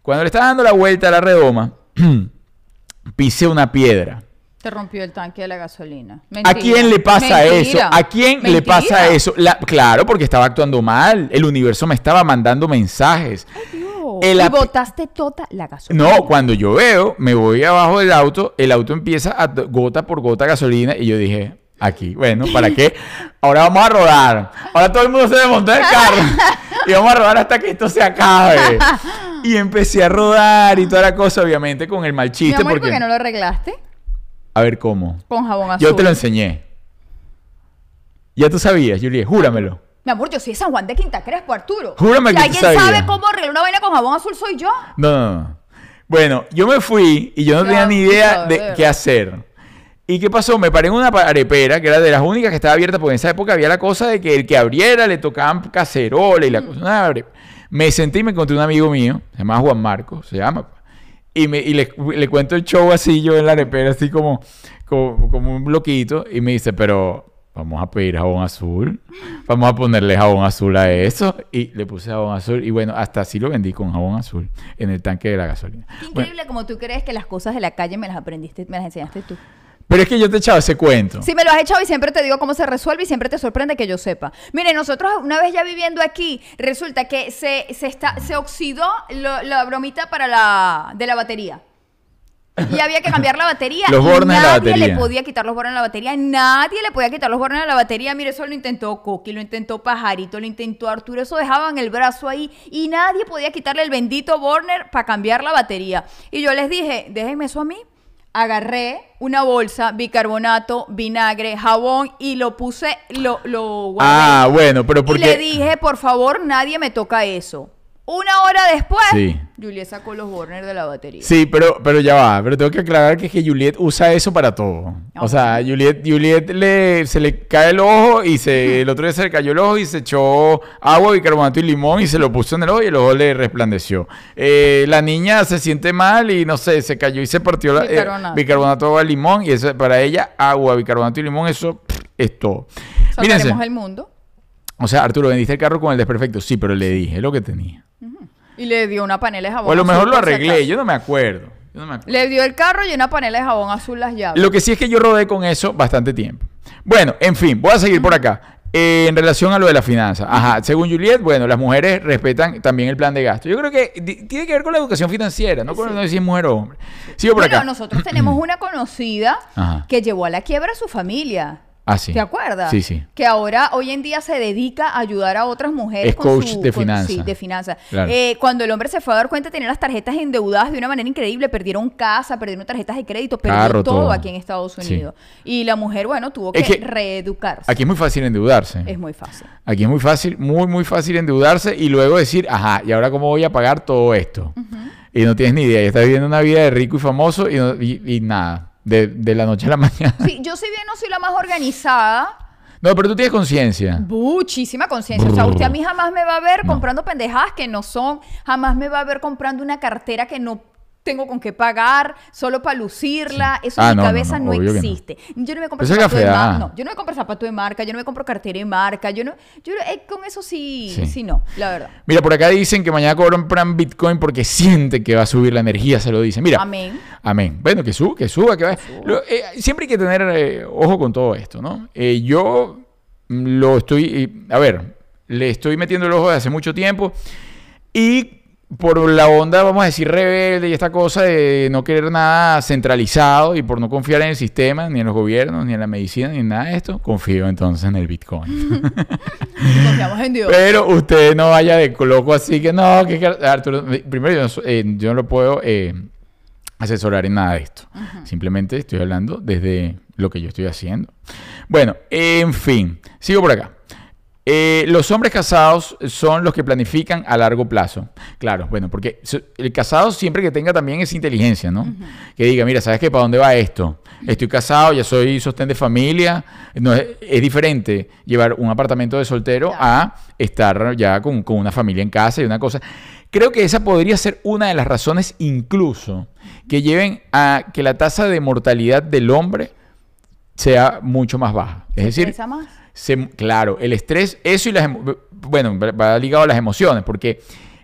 Speaker 1: Cuando le estaba dando la vuelta a la redoma, pisé una piedra.
Speaker 2: Te rompió el tanque de la gasolina.
Speaker 1: ¿A quién le pasa eso? ¿A quién le pasa eso? La- claro, porque estaba actuando mal. El universo me estaba mandando mensajes.
Speaker 2: Dios.
Speaker 1: El
Speaker 2: y botaste toda la gasolina.
Speaker 1: No, cuando yo veo, me voy abajo del auto, el auto empieza a gota por gota gasolina y yo dije, aquí, bueno, ¿para qué? Ahora vamos a rodar. Ahora todo el mundo se desmontó del carro y vamos a rodar hasta que esto se acabe. Y empecé a rodar y toda la cosa, obviamente, con el mal
Speaker 2: Mi
Speaker 1: chiste.
Speaker 2: amor, ¿y
Speaker 1: porque...
Speaker 2: ¿por qué no lo arreglaste?
Speaker 1: A ver cómo.
Speaker 2: Con jabón azul.
Speaker 1: Yo te lo enseñé. Ya tú sabías, Juliet, júramelo.
Speaker 2: Mi amor, yo soy de San Juan de Quinta Crespo, Arturo.
Speaker 1: Júrame
Speaker 2: si
Speaker 1: que tú
Speaker 2: alguien
Speaker 1: sabías.
Speaker 2: sabe cómo arreglar una vaina con jabón azul, soy yo.
Speaker 1: No, no, no. Bueno, yo me fui y yo no tenía ni idea
Speaker 2: de
Speaker 1: qué hacer. ¿Y qué pasó? Me paré en una arepera, que era de las únicas que estaba abierta, porque en esa época había la cosa de que el que abriera le tocaban cacerola y la cosa. una. Me senté y me encontré un amigo mío, se llama Juan Marco, se llama. Y, me, y le, le cuento el show así yo en la arepera, así como, como, como un loquito. Y me dice, pero vamos a pedir jabón azul. Vamos a ponerle jabón azul a eso. Y le puse jabón azul. Y bueno, hasta así lo vendí con jabón azul en el tanque de la gasolina.
Speaker 2: Qué
Speaker 1: Bueno,
Speaker 2: increíble como tú crees que las cosas de la calle me las aprendiste, me las enseñaste tú.
Speaker 1: Pero es que yo te he echado ese cuento.
Speaker 2: Sí, me lo has echado y siempre te digo cómo se resuelve y siempre te sorprende que yo sepa. Mire, nosotros una vez ya viviendo aquí, resulta que se, se, está, se oxidó lo- la bromita para la, de la batería. Y había que cambiar la batería.
Speaker 1: Los
Speaker 2: y
Speaker 1: bornes de la
Speaker 2: nadie le podía quitar los bornes de la batería. Nadie le podía quitar los bornes de la batería. Mire, eso lo intentó Coqui, lo intentó Pajarito, lo intentó Arturo. Eso dejaban el brazo ahí y nadie podía quitarle el bendito borner para cambiar la batería. Y yo les dije, déjenme eso a mí. Agarré una bolsa, bicarbonato, vinagre, jabón y lo puse, lo, lo guardé.
Speaker 1: Ah, bueno, pero
Speaker 2: Y le
Speaker 1: porque...
Speaker 2: dije, por favor, nadie me toca eso. Una hora después,
Speaker 1: Sí.
Speaker 2: Juliet sacó los burners de la batería.
Speaker 1: Sí, pero, pero ya va. Pero tengo que aclarar que, es que Juliet usa eso para todo. O sea, Juliet, Juliet le, se le cae el ojo y se, el otro día se le cayó el ojo y se echó agua, bicarbonato y limón y se lo puso en el ojo y el ojo le resplandeció. Eh, la niña se siente mal y no sé, se cayó y se partió la, eh,
Speaker 2: Bicarbonato.
Speaker 1: agua, limón y eso para ella agua, bicarbonato y limón, eso pff, es todo. Mírense.
Speaker 2: El mundo.
Speaker 1: O sea, Arturo, vendiste el carro con el desperfecto. Sí, pero le dije lo que tenía.
Speaker 2: Y le dio una panela de jabón
Speaker 1: O a lo mejor lo arreglé, yo no me acuerdo. Yo no me acuerdo.
Speaker 2: Le dio el carro y una panela de jabón azul las llaves.
Speaker 1: Lo que sí es que yo rodé con eso bastante tiempo. Bueno, en fin, voy a seguir por acá. Eh, en relación a lo de la finanza. Ajá, según Juliet, bueno, las mujeres respetan también el plan de gasto. Yo creo que tiene que ver con la educación financiera, no con no sé si es mujer o hombre. Sigo por
Speaker 2: Bueno,
Speaker 1: acá.
Speaker 2: nosotros tenemos una conocida
Speaker 1: Ajá.
Speaker 2: que llevó a la quiebra a su familia.
Speaker 1: Ah, sí.
Speaker 2: ¿Te acuerdas?
Speaker 1: Sí, sí.
Speaker 2: Que ahora, hoy en día, se dedica a ayudar a otras mujeres.
Speaker 1: Es coach de finanzas.
Speaker 2: Sí, de finanzas.
Speaker 1: Claro.
Speaker 2: Eh, cuando el hombre se fue a dar cuenta, tenía las tarjetas endeudadas de una manera increíble. Perdieron casa, perdieron tarjetas de crédito, perdió
Speaker 1: Carro,
Speaker 2: todo,
Speaker 1: todo.
Speaker 2: aquí en Estados
Speaker 1: Sí.
Speaker 2: Unidos. Y la mujer, bueno, tuvo que,
Speaker 1: Es que
Speaker 2: reeducarse.
Speaker 1: Aquí es muy fácil endeudarse.
Speaker 2: Es muy fácil.
Speaker 1: Aquí es muy fácil, muy, muy fácil endeudarse y luego decir, ajá, ¿y ahora cómo voy a pagar todo esto? Y no tienes ni idea, y estás viviendo una vida de rico y famoso y, no- y- y nada, de, de la noche a la mañana.
Speaker 2: Sí, yo si bien no soy la más organizada,
Speaker 1: No, pero tú tienes conciencia.
Speaker 2: muchísima conciencia. O sea, usted a mí jamás me va a ver comprando pendejadas que no son, jamás me va a ver comprando una cartera que no tengo con qué pagar, solo para lucirla. Eso
Speaker 1: Ah,
Speaker 2: en mi
Speaker 1: no, no,
Speaker 2: cabeza
Speaker 1: no,
Speaker 2: existe. Yo no me compro zapato de marca. Yo no me compro zapato de marca, yo no me compro cartera de marca, yo no, yo eh, con eso sí,
Speaker 1: Sí.
Speaker 2: sí, no, la verdad.
Speaker 1: Mira, por acá dicen que mañana compran Bitcoin porque sienten que va a subir la energía, se lo dicen. Mira,
Speaker 2: Amén.
Speaker 1: Amén. Bueno, que suba, que suba, que vaya. Eh, siempre hay que tener eh, ojo con todo esto, ¿no? Yo mm, lo estoy, a ver, le estoy metiendo el ojo desde hace mucho tiempo y por la onda, vamos a decir, rebelde y esta cosa de no querer nada centralizado y por no confiar en el sistema, ni en los gobiernos, ni en la medicina, ni en nada de esto, confío entonces en el Bitcoin.
Speaker 2: Confiamos en Dios.
Speaker 1: Pero usted no vaya de loco así que no, que Arturo, primero yo, eh, yo no lo puedo eh, asesorar en nada de esto. Simplemente estoy hablando desde lo que yo estoy haciendo. Bueno, en fin, sigo por acá. Eh, los hombres casados son los que planifican a largo plazo. Claro, bueno, porque el casado siempre que tenga también esa inteligencia, ¿no? Que diga, mira, ¿sabes qué? ¿Para dónde va esto? Estoy casado, ya soy sostén de familia. No, es, es diferente llevar un apartamento de soltero a estar ya con, con una familia en casa y una cosa. Creo que esa podría ser una de las razones incluso que lleven a que la tasa de mortalidad del hombre sea mucho más baja. Es decir,
Speaker 2: ¿Pesa más?
Speaker 1: Se- claro, el estrés, eso y las bueno, va ligado a las emociones, porque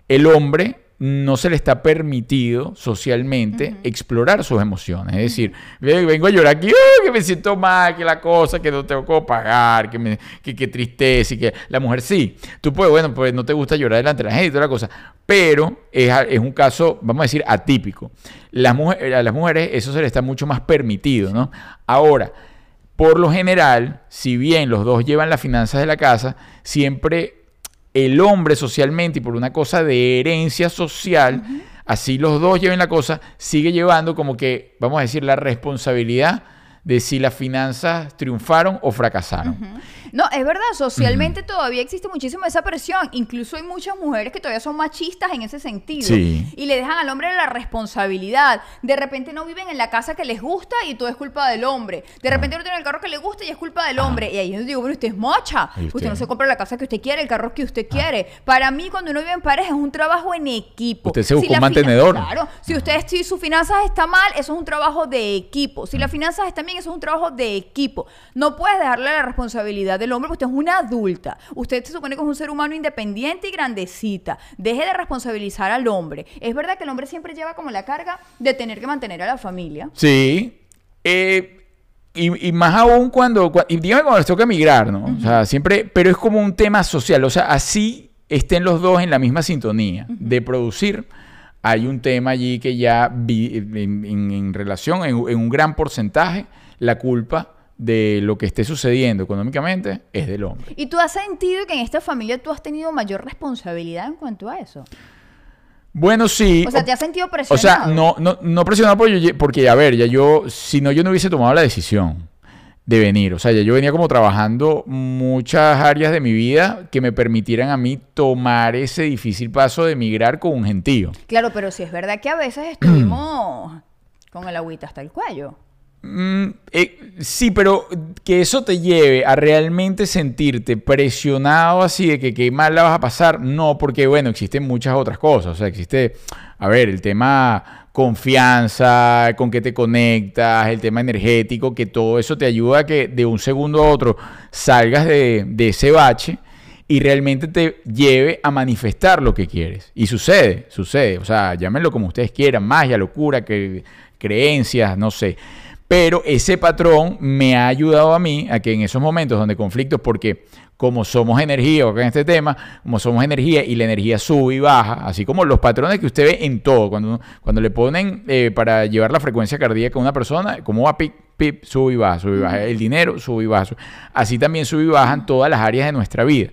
Speaker 1: el hombre no se le está permitido socialmente explorar sus emociones. Es decir, ve- vengo a llorar aquí, "Ay, que me siento mal, que la cosa, que no tengo cómo pagar, que, me, que, que tristeza y que la mujer sí. Tú puedes, bueno, pues no te gusta llorar delante de la gente y toda la cosa, pero es, es un caso, vamos a decir, atípico. Las mujeres, a las mujeres eso se les está mucho más permitido, ¿no? Ahora, por lo general, si bien los dos llevan las finanzas de la casa, siempre el hombre socialmente y por una cosa de herencia social, así los dos lleven la cosa, sigue llevando como que, vamos a decir, la responsabilidad de si las finanzas triunfaron o fracasaron.
Speaker 2: No, es verdad, socialmente todavía existe muchísimo esa presión. Incluso hay muchas mujeres que todavía son machistas en ese sentido.
Speaker 1: Sí.
Speaker 2: Y le dejan al hombre la responsabilidad. De repente no viven en la casa que les gusta y todo es culpa del hombre. De repente no tienen el carro que le gusta y es culpa del hombre. Y ahí yo digo, bueno, usted es mocha.
Speaker 1: ¿Y
Speaker 2: Usted?
Speaker 1: usted?
Speaker 2: no se compra la casa que usted quiere, el carro que usted quiere. Para mí, cuando uno vive en pareja, es un trabajo en equipo.
Speaker 1: Usted se busca un mantenedor.
Speaker 2: Claro. Si usted, si sus finanzas están mal, eso es un trabajo de equipo. Si las finanzas están bien, eso es un trabajo de equipo. No puedes dejarle la responsabilidad del hombre porque usted es una adulta. Usted se supone que es un ser humano independiente y grandecita. Deje de responsabilizar al hombre. Es verdad que el hombre siempre lleva como la carga de tener que mantener a la familia.
Speaker 1: Sí. Eh, y, y más aún cuando, cua- y dígame cuando les toca emigrar, ¿no? O sea, siempre, pero es como un tema social, o sea, así estén los dos en la misma sintonía de producir. Hay un tema allí que ya vi- en, en- en relación, en, en un gran porcentaje, la culpa de lo que esté sucediendo económicamente es del hombre.
Speaker 2: ¿Y tú has sentido que en esta familia tú has tenido mayor responsabilidad en cuanto a eso?
Speaker 1: Bueno, sí.
Speaker 2: O sea, ¿te has sentido
Speaker 1: O
Speaker 2: presionado?
Speaker 1: sea, no, no, no presionado porque, yo- porque, a ver, ya yo, si no, yo no hubiese tomado la decisión de venir. O sea, ya yo venía como trabajando muchas áreas de mi vida que me permitieran a mí tomar ese difícil paso de emigrar con un gentío.
Speaker 2: Claro, pero sí es verdad que a veces estuvimos con el agüita hasta el cuello.
Speaker 1: Mm, eh, sí, pero que eso te lleve a realmente sentirte presionado así de que qué mal la vas a pasar, no, porque bueno, existen muchas otras cosas. O sea, existe, a ver, el tema confianza, con qué te conectas, el tema energético, que todo eso te ayuda a que de un segundo a otro salgas de, ese bache y realmente te lleve a manifestar lo que quieres. Y sucede, sucede. O sea, llámenlo como ustedes quieran, magia, locura, que, creencias, no sé. Pero ese patrón me ha ayudado a mí a que en esos momentos donde conflictos, porque como somos energía, acá en este tema, como somos energía y la energía sube y baja, así como los patrones que usted ve en todo, cuando, cuando le ponen eh, para llevar la frecuencia cardíaca a una persona, cómo va, pic, pip, sube y baja, sube y baja. El dinero sube y baja. sube- Así también sube y bajan todas las áreas de nuestra vida.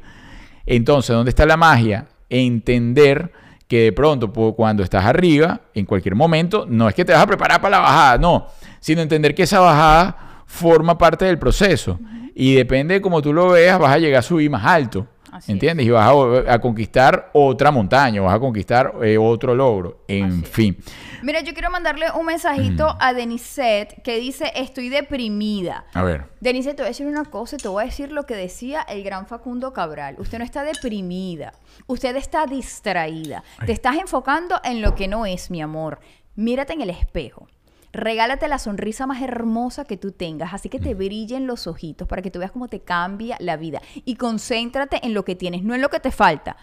Speaker 1: Entonces, ¿dónde está la magia? Entender que de pronto, cuando estás arriba, en cualquier momento, no es que te vas a preparar para la bajada, no, sino entender que esa bajada forma parte del proceso. Y depende de cómo tú lo veas, vas a llegar a subir más alto.
Speaker 2: Así
Speaker 1: ¿Entiendes? Y vas a, a conquistar otra montaña, vas a conquistar eh, otro logro. En
Speaker 2: Así es.
Speaker 1: fin.
Speaker 2: Mira, yo quiero mandarle un mensajito a Denisette que dice, estoy deprimida.
Speaker 1: A ver.
Speaker 2: Denise, te voy a decir una cosa, te voy a decir lo que decía el gran Facundo Cabral. Usted no está deprimida, usted está distraída. Te estás enfocando en lo que no es, mi amor. Mírate en el espejo. Regálate la sonrisa más hermosa que tú tengas, así que te brillen los ojitos para que tú veas cómo te cambia la vida. Y concéntrate en lo que tienes, no en lo que te falta.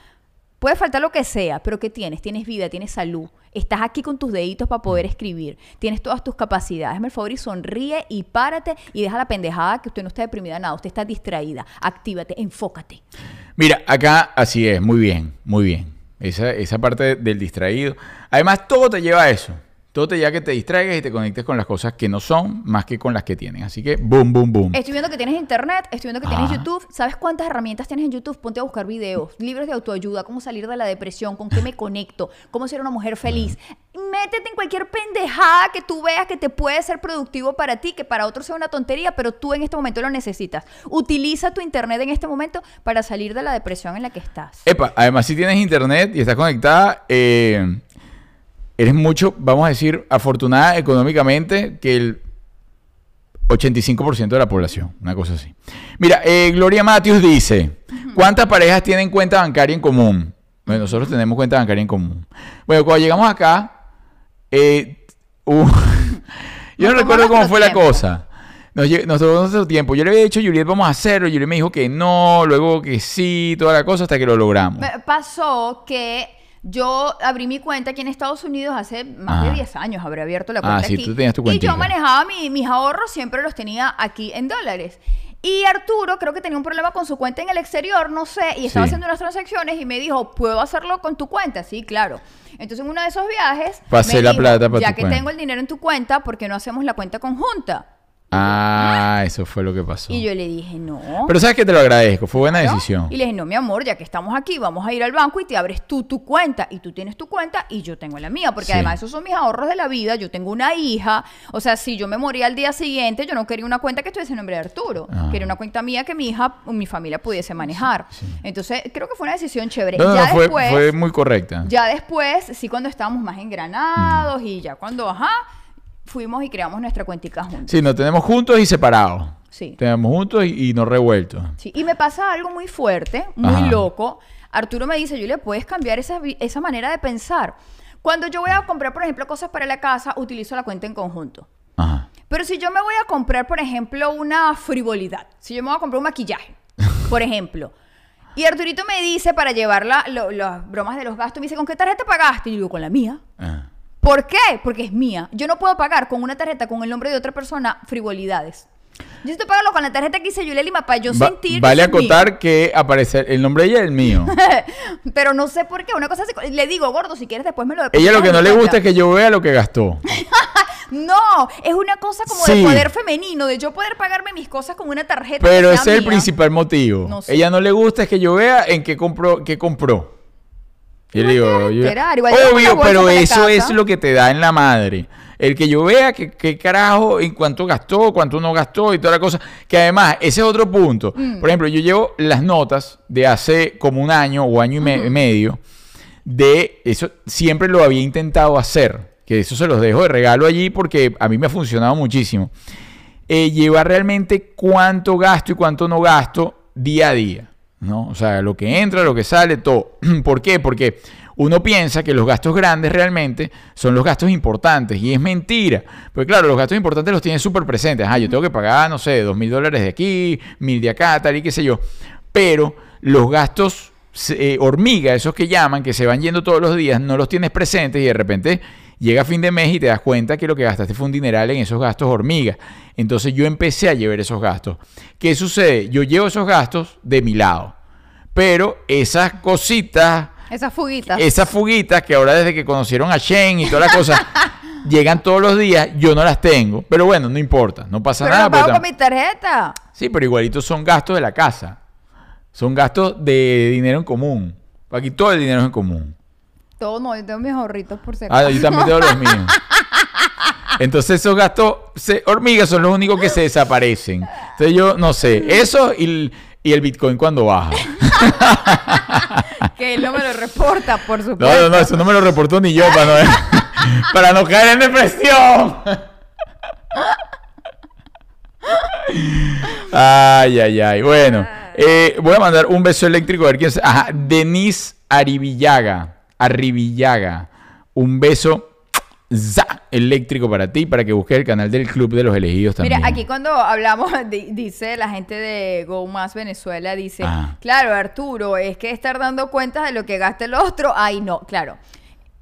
Speaker 2: Puede faltar lo que sea, pero ¿qué tienes? Tienes vida, tienes salud. Estás aquí con tus deditos para poder escribir. Tienes todas tus capacidades. Hazme el favor y sonríe y párate y deja la pendejada que usted no está deprimida nada. Usted está distraída. Actívate, enfócate.
Speaker 1: Mira, acá así es, muy bien, muy bien. Esa, esa parte del distraído. Además, todo te lleva a eso. Todo te lleva a que te distraigas y te conectes con las cosas que no son más que con las que tienen. Así que, boom, boom, boom.
Speaker 2: Estoy viendo que tienes internet, estoy viendo que tienes
Speaker 1: Ajá.
Speaker 2: YouTube. ¿Sabes cuántas herramientas tienes en YouTube? Ponte a buscar videos, libros de autoayuda, cómo salir de la depresión, con qué me conecto, cómo ser una mujer feliz. Métete en cualquier pendejada que tú veas que te puede ser productivo para ti, que para otros sea una tontería, pero tú en este momento lo necesitas. Utiliza tu internet en este momento para salir de la depresión en la que estás.
Speaker 1: Epa, además, si tienes internet y estás conectada, eh, eres mucho, vamos a decir, afortunada económicamente que el 85% de la población. Una cosa así. Mira, eh, Gloria Matthews dice: ¿Cuántas parejas tienen cuenta bancaria en común? Bueno, nosotros tenemos cuenta bancaria en común. Bueno, cuando llegamos acá, eh, hubo- yo no recuerdo cómo fue la cosa. Nos, nos tomó nuestro tiempo. Yo le había dicho a Juliet, vamos a hacerlo. Juliet me dijo que no, luego que sí, toda la cosa, hasta que lo logramos.
Speaker 2: Pasó que yo abrí mi cuenta aquí en Estados Unidos hace más
Speaker 1: Ah.
Speaker 2: de 10 años, habré abierto la
Speaker 1: Ah,
Speaker 2: cuenta
Speaker 1: sí,
Speaker 2: aquí.
Speaker 1: tú tenías tu
Speaker 2: y
Speaker 1: cuentica.
Speaker 2: yo manejaba mi- mis ahorros, siempre los tenía aquí en dólares. Y Arturo creo que tenía un problema con su cuenta en el exterior, no sé, y estaba
Speaker 1: Sí.
Speaker 2: haciendo unas transacciones y me dijo, ¿puedo hacerlo con tu cuenta? Sí, claro. Entonces en uno de esos viajes,
Speaker 1: Pasé
Speaker 2: me
Speaker 1: la
Speaker 2: dijo,
Speaker 1: plata pa'
Speaker 2: ya que
Speaker 1: cuenta".
Speaker 2: tengo el dinero en tu cuenta, ¿por qué no hacemos la cuenta conjunta?
Speaker 1: Ah, eso fue lo que pasó.
Speaker 2: Y yo le dije, no.
Speaker 1: Pero sabes que te lo agradezco, fue buena
Speaker 2: ¿no?
Speaker 1: decisión.
Speaker 2: Y le dije, no, mi amor, ya que estamos aquí, vamos a ir al banco y te abres tú tu cuenta. Y tú tienes tu cuenta y yo tengo la mía. Porque
Speaker 1: Sí.
Speaker 2: además esos son mis ahorros de la vida. Yo tengo una hija. O sea, si yo me moría al día siguiente, yo no quería una cuenta que estuviese en nombre de Arturo.
Speaker 1: Ah.
Speaker 2: Quería una cuenta mía que mi hija o mi familia pudiese manejar. Entonces, creo que fue una decisión chévere.
Speaker 1: No, no,
Speaker 2: ya
Speaker 1: no, fue,
Speaker 2: después...
Speaker 1: fue muy correcta.
Speaker 2: Ya después, sí, cuando estábamos más engranados y ya cuando, ajá, fuimos y creamos nuestra cuentica juntos.
Speaker 1: Sí, nos tenemos juntos y separados.
Speaker 2: Sí.
Speaker 1: Tenemos juntos y, y no revueltos.
Speaker 2: Sí, y me pasa algo muy fuerte, muy
Speaker 1: Ajá.
Speaker 2: loco. Arturo me dice, Julia, ¿puedes cambiar esa, esa manera de pensar? Cuando yo voy a comprar, por ejemplo, cosas para la casa, utilizo la cuenta en conjunto.
Speaker 1: Ajá.
Speaker 2: Pero si yo me voy a comprar, por ejemplo, una frivolidad, si yo me voy a comprar un maquillaje, por ejemplo, y Arturito me dice para llevar la- lo- las bromas de los gastos, me dice, ¿con qué tarjeta pagaste? Y yo digo, con la mía.
Speaker 1: Ah.
Speaker 2: ¿Por qué? Porque es mía. Yo no puedo pagar con una tarjeta con el nombre de otra persona frivolidades. Yo necesito pagarlo con la tarjeta que hice Julia Lima para yo
Speaker 1: Va-
Speaker 2: sentir
Speaker 1: vale
Speaker 2: mío.
Speaker 1: acotar que aparece el nombre de ella es el mío.
Speaker 2: Pero no sé por qué. Una cosa así. Le digo, gordo, si quieres después me lo
Speaker 1: ella lo que no le
Speaker 2: cuenta".
Speaker 1: gusta es que yo vea lo que gastó.
Speaker 2: No, es una cosa como
Speaker 1: Sí.
Speaker 2: de poder femenino, de yo poder pagarme mis cosas con una tarjeta.
Speaker 1: Pero ese es el principal motivo.
Speaker 2: No sé.
Speaker 1: Ella no le gusta es que yo vea en qué compró, qué compró. Y le digo, yo- obvio, pero eso
Speaker 2: casa.
Speaker 1: es lo que te da en la madre. El que yo vea que, qué carajo, en cuánto gastó, cuánto no gastó y toda la cosa. Que además, ese es otro punto.
Speaker 2: Mm.
Speaker 1: Por ejemplo, yo llevo las notas de hace como un año o año y me- medio de eso. Siempre lo había intentado hacer. Que eso se los dejo de regalo allí porque a mí me ha funcionado muchísimo. Eh, llevar realmente cuánto gasto y cuánto no gasto día a día. ¿No? O sea, lo que entra, lo que sale, todo. ¿Por qué? Porque uno piensa que los gastos grandes realmente son los gastos importantes y es mentira. Porque claro, los gastos importantes los tienes súper presentes. Ah, yo tengo que pagar, no sé, dos mil dólares de aquí, mil de acá, tal y qué sé yo. Pero los gastos eh, hormiga, esos que llaman, que se van yendo todos los días, no los tienes presentes y de repente llega fin de mes y te das cuenta que lo que gastaste fue un dineral en esos gastos hormiga. Entonces yo empecé a llevar esos gastos. ¿Qué sucede? Yo llevo esos gastos de mi lado. Pero esas cositas,
Speaker 2: Esas fuguitas.
Speaker 1: esas fuguitas que ahora desde que conocieron a Shane y toda la cosa, llegan todos los días, yo no las tengo, pero bueno, no importa, no pasa
Speaker 2: Pero
Speaker 1: nada. pues,
Speaker 2: pago con mi tarjeta.
Speaker 1: Sí, pero igualito son gastos de la casa. Son gastos de dinero en común. Aquí todo el dinero es en común.
Speaker 2: Todo no, yo tengo mis ahorritos por si
Speaker 1: Ah, yo también tengo los míos. Entonces esos gastos se- hormigas son los únicos que se desaparecen. Entonces yo no sé, eso y el, y el Bitcoin cuando baja.
Speaker 2: Que él no me lo reporta, por
Speaker 1: No,
Speaker 2: supuesto.
Speaker 1: no, no, eso no me lo reportó ni yo para no, para no caer en depresión. Ay, ay, ay. Bueno, eh, voy a mandar un beso eléctrico a ver quién es. Ajá, Denise Arivillaga. Arrivillaga. Un beso za, eléctrico para ti, para que busques el canal del Club de los Elegidos también.
Speaker 2: Mira, aquí cuando hablamos, di- dice la gente de Go Más Venezuela, dice,
Speaker 1: Ah.
Speaker 2: claro, Arturo, es que estar dando cuenta de lo que gasta el otro, ay no, claro.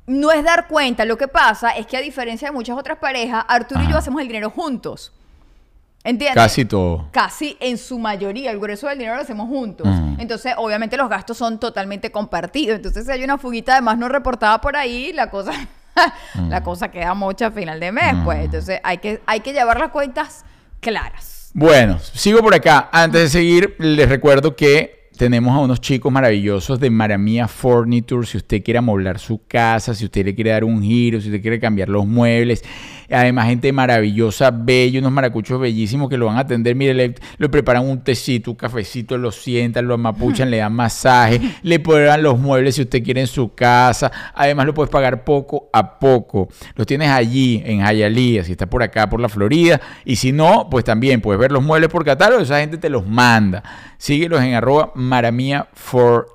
Speaker 2: No es dar cuenta, lo que pasa es que a diferencia de muchas otras parejas, Arturo y yo hacemos el dinero juntos. ¿Entiendes?
Speaker 1: Casi todo.
Speaker 2: Casi en su mayoría, el grueso del dinero lo hacemos juntos.
Speaker 1: Ujú.
Speaker 2: Entonces, obviamente los gastos son totalmente compartidos. Entonces, si hay una fuguita además no reportada por ahí, la cosa, la cosa queda mocha a final de mes, pues.
Speaker 1: Ujú.
Speaker 2: Entonces, hay que, hay que llevar las cuentas claras.
Speaker 1: Bueno, sigo por acá. Antes de seguir, les recuerdo que tenemos a unos chicos maravillosos de Maramia Furniture. Si usted quiere amoblar su casa, si usted le quiere dar un giro, si usted quiere cambiar los muebles. Además, gente maravillosa, bella, unos maracuchos bellísimos que lo van a atender. Mire, le, le preparan un tecito, un cafecito, lo sientan, lo amapuchan, le dan masaje, le prueban los muebles si usted quiere en su casa. Además, lo puedes pagar poco a poco. Los tienes allí en Hialeah, si está por acá, por la Florida. Y si no, pues también puedes ver los muebles por catálogo. Esa gente te los manda. Síguelos en arroba maramia.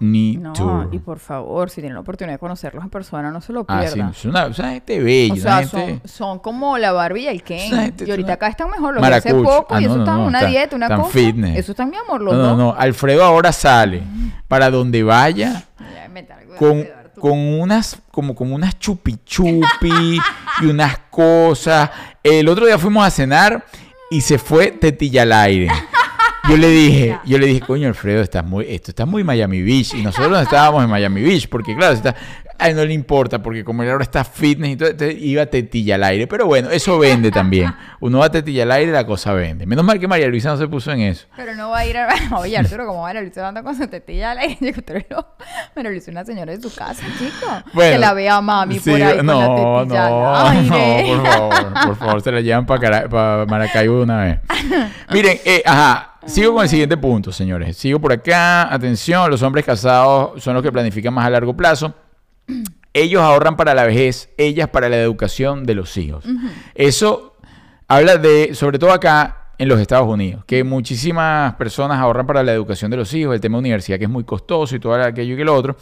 Speaker 2: No, y por favor, si tienen la oportunidad de conocerlos en persona, no se lo
Speaker 1: Ah,
Speaker 2: pierdan.
Speaker 1: sí, es una, una gente bella,
Speaker 2: O
Speaker 1: una
Speaker 2: sea,
Speaker 1: gente...
Speaker 2: son, son como la Barbie y el Ken. Y ahorita acá están mejor. Los hace poco
Speaker 1: Ah,
Speaker 2: y
Speaker 1: no,
Speaker 2: eso
Speaker 1: no,
Speaker 2: está en
Speaker 1: no,
Speaker 2: una dieta, una cosa.
Speaker 1: fitness.
Speaker 2: Eso está mi amor, los
Speaker 1: No, no,
Speaker 2: dos.
Speaker 1: no. Alfredo ahora sale para donde vaya con, con unas como, como unas chupi chupi y unas cosas. El otro día fuimos a cenar y se fue tetilla al aire. Yo le dije, yo le dije, coño Alfredo, estás muy, esto está muy Miami Beach. Y nosotros no estábamos en Miami Beach, porque claro, está, a él no le importa, porque como él ahora está fitness y todo, entonces iba tetilla al aire. Pero bueno, eso vende también. Uno va tetilla al aire la cosa vende. Menos mal que María Luisa no se puso en eso.
Speaker 2: Pero no va a ir a... Oye, Arturo, ¿cómo va a ir a Luis andando con su tetilla al aire? Yo creo que no. Pero Luis es una señora de su casa, chico.
Speaker 1: Bueno,
Speaker 2: que la vea mami
Speaker 1: sí,
Speaker 2: por ahí con
Speaker 1: no,
Speaker 2: la tetilla
Speaker 1: no,
Speaker 2: al aire.
Speaker 1: no, por favor, por favor, se la llevan para Maracaibo de una vez. Miren, eh, ajá, sigo con el siguiente punto, señores. Sigo por acá. Atención, los hombres casados son los que planifican más a largo plazo. Ellos ahorran para la vejez, ellas para la educación de los hijos. Eso habla de, sobre todo acá en los Estados Unidos, que muchísimas personas ahorran para la educación de los hijos, el tema de universidad que es muy costoso y todo aquello y lo otro.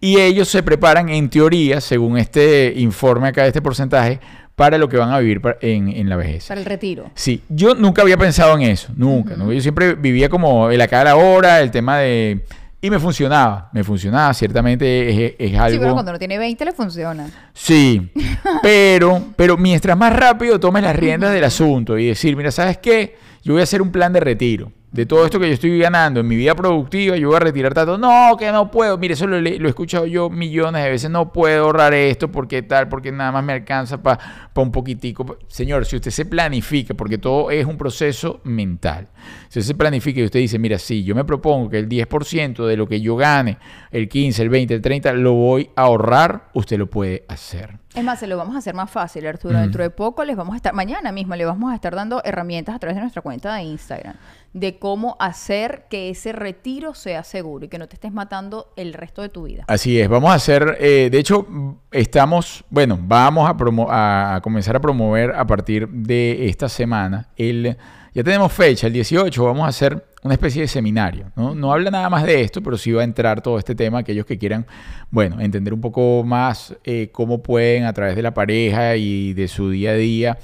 Speaker 1: Y ellos se preparan, en teoría, según este informe acá de este porcentaje, para lo que van a vivir en, en la vejez.
Speaker 2: Para el retiro.
Speaker 1: Sí, yo nunca había pensado en eso, nunca. ¿no? Yo siempre vivía como el acá a la hora, el tema de... Y me funcionaba, me funcionaba, ciertamente es, es algo...
Speaker 2: Sí, pero cuando uno tiene 20 le funciona.
Speaker 1: Sí, pero, pero mientras más rápido tomes las riendas del asunto y decir, mira, ¿sabes qué? Yo voy a hacer un plan de retiro. De todo esto que yo estoy ganando en mi vida productiva, yo voy a retirar tanto. No, que no puedo. Mire, eso lo, he escuchado yo millones de veces. No puedo ahorrar esto porque tal, porque nada más me alcanza para un poquitico. Señor, si usted se planifica, porque todo es un proceso mental. Si usted se planifica y usted dice, mira, sí, yo me propongo que el 10% de lo que yo gane, el 15, el 20, el 30, lo voy a ahorrar, usted lo puede hacer.
Speaker 2: Es más, se lo vamos a hacer más fácil, Arturo.
Speaker 1: Mm.
Speaker 2: Dentro de poco les vamos a estar, mañana mismo le vamos a estar dando herramientas a través de nuestra cuenta de Instagram de cómo hacer que ese retiro sea seguro y que no te estés matando el resto de tu vida.
Speaker 1: Así es, vamos a hacer, eh, de hecho, estamos, bueno, vamos a, a comenzar a promover a partir de esta semana, el, ya tenemos fecha, el 18, vamos a hacer una especie de seminario, ¿no? No habla nada más de esto, pero sí va a entrar todo este tema, aquellos que quieran, bueno, entender un poco más eh, cómo pueden a través de la pareja y de su día a día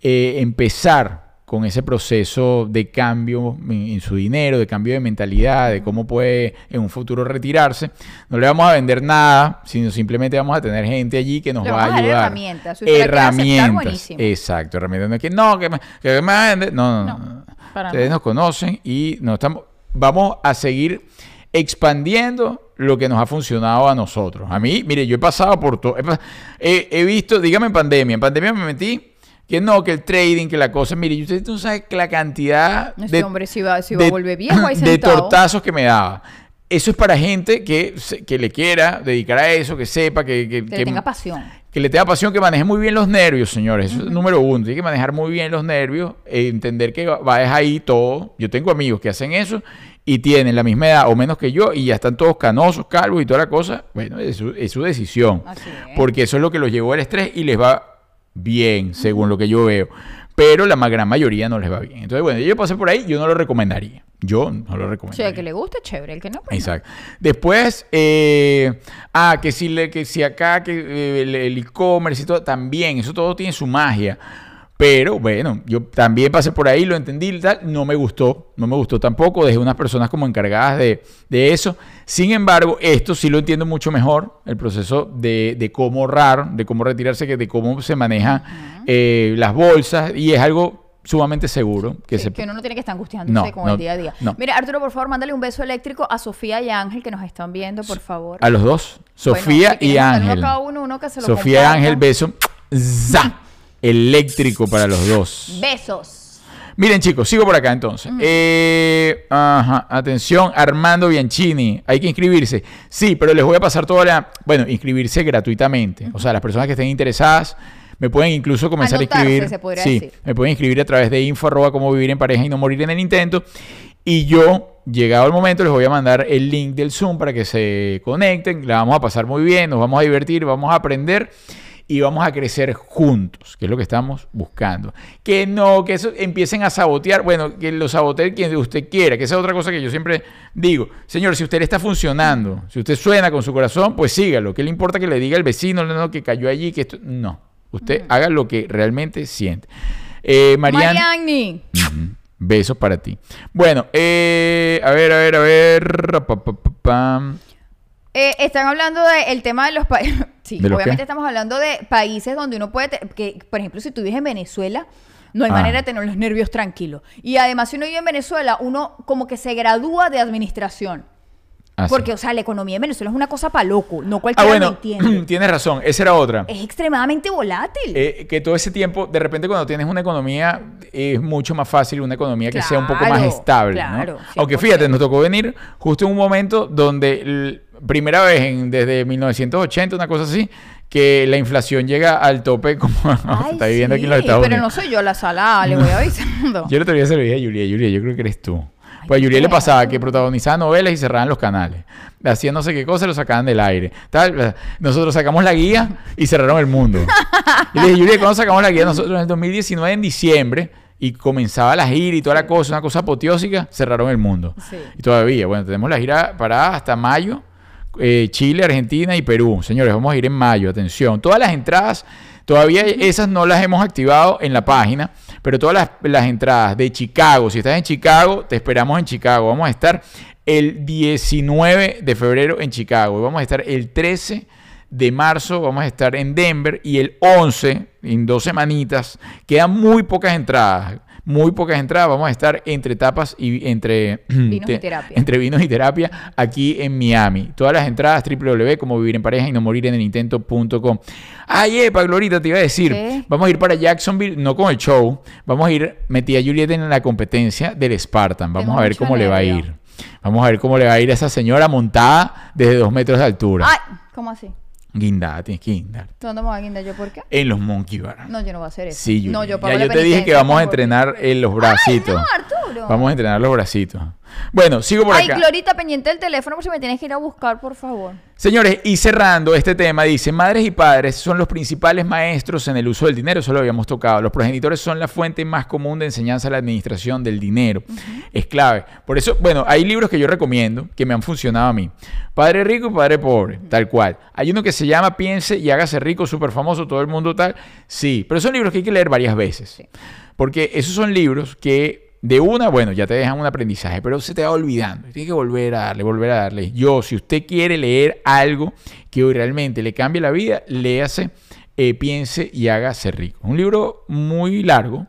Speaker 1: eh, empezar con ese proceso de cambio en, su dinero, de cambio de mentalidad, de cómo puede en un futuro retirarse. No le vamos a vender nada, sino simplemente vamos a tener gente allí que nos
Speaker 2: Le
Speaker 1: va a
Speaker 2: a dar
Speaker 1: ayudar.
Speaker 2: herramientas. Si aceptar,
Speaker 1: herramientas.
Speaker 2: buenísimo.
Speaker 1: Exacto, herramientas. No es que no, que me, que me va a vender. No, no, no.
Speaker 2: Para
Speaker 1: Ustedes nos conocen y nos estamos, vamos a seguir expandiendo lo que nos ha funcionado a nosotros. A mí, mire, yo he pasado por todo. He- he visto, dígame en pandemia, en pandemia me metí que no, que el trading, que la cosa, mire, usted no sabe que la cantidad
Speaker 2: Ese hombre se iba- se iba a
Speaker 1: de-
Speaker 2: volver viejo ahí
Speaker 1: de tortazos que me daba. Eso es para gente que, que le quiera dedicar a eso, que sepa, que, que,
Speaker 2: tenga pasión.
Speaker 1: que le tenga pasión, que maneje muy bien los nervios, señores. Eso es número uno. Tiene que manejar muy bien los nervios, eh, entender que va va es ahí todo. Yo tengo amigos que hacen eso y tienen la misma edad o menos que yo y ya están todos canosos, calvos y toda la cosa. Bueno, es su, es su decisión.
Speaker 2: Así es.
Speaker 1: Porque eso es lo que los llevó al estrés y les va bien, según lo que yo veo. Pero la gran mayoría no les va bien. Entonces, bueno, yo pasé por ahí, yo no lo recomendaría. Yo no lo
Speaker 2: O
Speaker 1: recomendaría.
Speaker 2: sea, que le guste, chévere. El que no, pues no.
Speaker 1: Exacto. Después, eh, ah, que si, le, que si acá, que eh, el el e-commerce y todo, también, eso todo tiene su magia. Pero bueno, yo también pasé por ahí, lo entendí y tal, no me gustó, no me gustó tampoco, dejé unas personas como encargadas de, de eso. Sin embargo, esto sí lo entiendo mucho mejor, el proceso de, de cómo ahorrar, de cómo retirarse, que de cómo se manejan eh, las bolsas y es algo sumamente seguro que
Speaker 2: Sí,
Speaker 1: se
Speaker 2: que uno no tiene que estar angustiándose
Speaker 1: No,
Speaker 2: con
Speaker 1: no,
Speaker 2: el día a día.
Speaker 1: no.
Speaker 2: Mira, Arturo, por favor, mándale un beso eléctrico a Sofía y a Ángel que nos están viendo, por favor.
Speaker 1: a los dos, Sofía y Ángel.
Speaker 2: cada uno, uno que se lo
Speaker 1: Sofía y. Ángel, beso. ¡Za! Eléctrico para los dos.
Speaker 2: Besos.
Speaker 1: Miren, chicos, sigo por acá entonces. Eh, ajá, atención, Armando Bianchini. Hay que inscribirse. Sí, pero les voy a pasar toda la. Bueno, inscribirse gratuitamente. O sea, las personas que estén interesadas me pueden incluso comenzar
Speaker 2: Anotarse,
Speaker 1: a inscribir.
Speaker 2: se
Speaker 1: sí,
Speaker 2: decir.
Speaker 1: me pueden inscribir a través de info arroba cómo vivir en pareja y no morir en el intento. Y yo, llegado el momento, les voy a mandar el link del Zoom para que se conecten. La vamos a pasar muy bien, nos vamos a divertir, vamos a aprender y vamos a crecer juntos, que es lo que estamos buscando. Que no, que eso empiecen a sabotear, bueno, que lo sabotee quien usted quiera, que esa es otra cosa que yo siempre digo. Señor, si usted le está funcionando, si usted suena con su corazón, pues sígalo. ¿Qué le importa que le diga el vecino no, que cayó allí? que esto... No, usted haga lo que realmente siente. Eh.
Speaker 2: Mariani.
Speaker 1: Ujú. Besos para ti. Bueno, eh, a ver, a ver, a ver. Pa, pa, pa, pam.
Speaker 2: Eh, están hablando del tema de los países. Sí,
Speaker 1: ¿De los
Speaker 2: obviamente estamos hablando de países donde uno puede. que, por ejemplo, si tú vives en Venezuela, no hay
Speaker 1: Ah.
Speaker 2: manera de tener los nervios tranquilos. Y además, si uno vive en Venezuela, uno como que se gradúa de administración.
Speaker 1: Ah, sí.
Speaker 2: Porque, o sea, la economía de Venezuela es una cosa para loco. No
Speaker 1: Ah,
Speaker 2: cualquiera
Speaker 1: bueno,
Speaker 2: lo entiende.
Speaker 1: tienes razón. Esa era otra.
Speaker 2: es extremadamente volátil.
Speaker 1: Eh, que todo ese tiempo, de repente cuando tienes una economía, es mucho más fácil una economía que sea un poco más
Speaker 2: Claro,
Speaker 1: estable. ¿no?
Speaker 2: claro,
Speaker 1: Aunque
Speaker 2: 100%.
Speaker 1: fíjate, nos tocó venir justo en un momento donde, primera vez en- desde 1980, una cosa así, que la inflación llega al tope como
Speaker 2: Ay,
Speaker 1: está viviendo aquí en los Estados
Speaker 2: Pero
Speaker 1: Unidos.
Speaker 2: no soy yo la sala, le voy avisando.
Speaker 1: Yo el otro día se lo dije a Julia, Julia, yo creo que eres tú. Pues a Julia le pasaba que protagonizaba novelas y cerraban los canales. Hacían no sé qué cosa y lo sacaban del aire. Tal, nosotros sacamos la guía y cerraron el mundo. Y le dije, Julia, ¿cuándo sacamos la guía? Nosotros en el 2019, en diciembre, y comenzaba la gira y toda la cosa, una cosa apoteósica, cerraron el mundo.
Speaker 2: Sí.
Speaker 1: Y todavía, bueno, tenemos la gira parada hasta mayo. eh, Chile, Argentina y Perú. Señores, vamos a ir en mayo, atención. Todas las entradas, todavía esas no las hemos activado en la página, pero todas las, las entradas de Chicago, si estás en Chicago, te esperamos en Chicago. Vamos a estar el 19 de febrero en Chicago vamos a estar el 13 de marzo, vamos a estar en Denver y el 11, en dos semanitas, quedan muy pocas entradas. Muy pocas entradas, vamos a estar entre tapas y entre
Speaker 2: Vinos y
Speaker 1: te-
Speaker 2: terapia.
Speaker 1: entre vinos y terapia aquí en Miami. Todas las entradas www como vivir en pareja y no morir en el intento.com. Ay, epa, Glorita, te iba a decir,
Speaker 2: ¿Qué?
Speaker 1: vamos a ir para Jacksonville, no con el show, vamos a ir, metí a Juliet en la competencia del Spartan, vamos
Speaker 2: Tengo
Speaker 1: a ver cómo le va a ir. Vamos a ver cómo le va a ir a esa señora montada desde dos metros de altura.
Speaker 2: Ay, ¿cómo así?
Speaker 1: Guindada, tienes que guindar.
Speaker 2: ¿Dónde me voy a guindar yo? ¿Por qué?
Speaker 1: En los Monkey Bar.
Speaker 2: No, yo no voy a hacer eso.
Speaker 1: Sí, Juliet.
Speaker 2: no, yo pago
Speaker 1: ya
Speaker 2: la
Speaker 1: yo te dije que vamos a entrenar en los bracitos.
Speaker 2: no, Arturo.
Speaker 1: Vamos a entrenar los bracitos. Bueno, sigo por
Speaker 2: Ay,
Speaker 1: acá.
Speaker 2: Glorita, pendiente del teléfono por si me tienes que ir a buscar, por favor.
Speaker 1: Señores, y cerrando este tema, dice, madres y padres son los principales maestros en el uso del dinero, eso lo habíamos tocado. Los progenitores son la fuente más común de enseñanza a la administración del dinero. Es clave. Por eso, bueno, hay libros que yo recomiendo que me han funcionado a mí. Padre rico y padre pobre, tal cual. Hay uno que se llama Piense y hágase rico, súper famoso, todo el mundo tal. Sí, pero son libros que hay que leer varias veces. Porque esos son libros que de una, bueno, ya te dejan un aprendizaje, pero se te va olvidando. Tienes que volver a darle, volver a darle. Yo, si usted quiere leer algo que hoy realmente le cambie la vida, léase eh, Piense y hágase rico. Un libro muy largo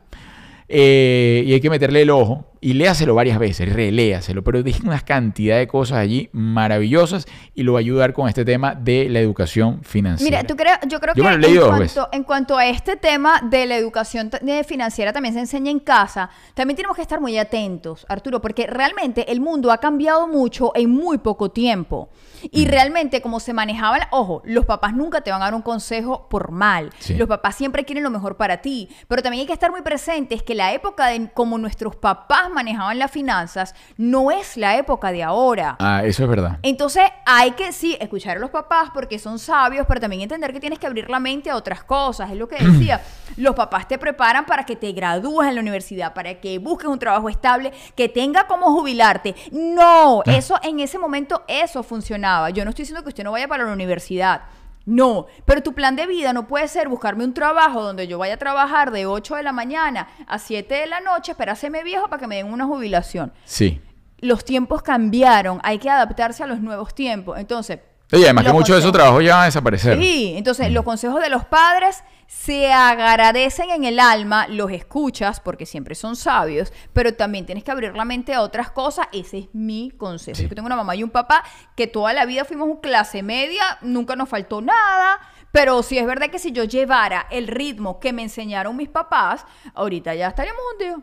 Speaker 1: eh, y hay que meterle el ojo y léaselo varias veces, reléaselo, pero dije una cantidad de cosas allí maravillosas y lo va a ayudar con este tema de la educación financiera.
Speaker 2: Mira, ¿tú crees, yo creo
Speaker 1: Yo
Speaker 2: que en,
Speaker 1: dos veces.
Speaker 2: cuanto, en cuanto a este tema de la educación financiera también se enseña en casa, también tenemos que estar muy atentos, Arturo, porque realmente el mundo ha cambiado mucho en muy poco tiempo. Y realmente como se manejaba, la- ojo, los papás nunca te van a dar un consejo por mal.
Speaker 1: Sí.
Speaker 2: Los papás siempre quieren lo mejor para ti, pero también hay que estar muy presentes que la época de como nuestros papás manejaban las finanzas no es la época de ahora.
Speaker 1: Ah, eso es verdad.
Speaker 2: Entonces hay que, sí, escuchar a los papás porque son sabios, pero también entender que tienes que abrir la mente a otras cosas. Es lo que decía. los papás te preparan para que te gradúes en la universidad, para que busques un trabajo estable, que tenga cómo jubilarte. No, eso en ese momento eso funcionaba. Yo no estoy diciendo que usted no vaya para la universidad. No, pero tu plan de vida no puede ser buscarme un trabajo donde yo vaya a trabajar de 8 de la mañana a 7 de la noche, esperárseme viejo para que me den una jubilación
Speaker 1: Sí.
Speaker 2: los tiempos cambiaron, hay que adaptarse a los nuevos tiempos. Entonces,
Speaker 1: Oye, además que
Speaker 2: los
Speaker 1: muchos de esos trabajos ya van a desaparecer.
Speaker 2: Sí, entonces los consejos de los padres se agradecen en el alma, los escuchas porque siempre son sabios, pero también tienes que abrir la mente a otras cosas. Ese es mi consejo.
Speaker 1: Sí.
Speaker 2: Yo tengo una mamá y un papá que toda la vida fuimos un clase media, nunca nos faltó nada. Pero sí es verdad que si yo llevara el ritmo que me enseñaron mis papás, ahorita ya estaríamos hundidos.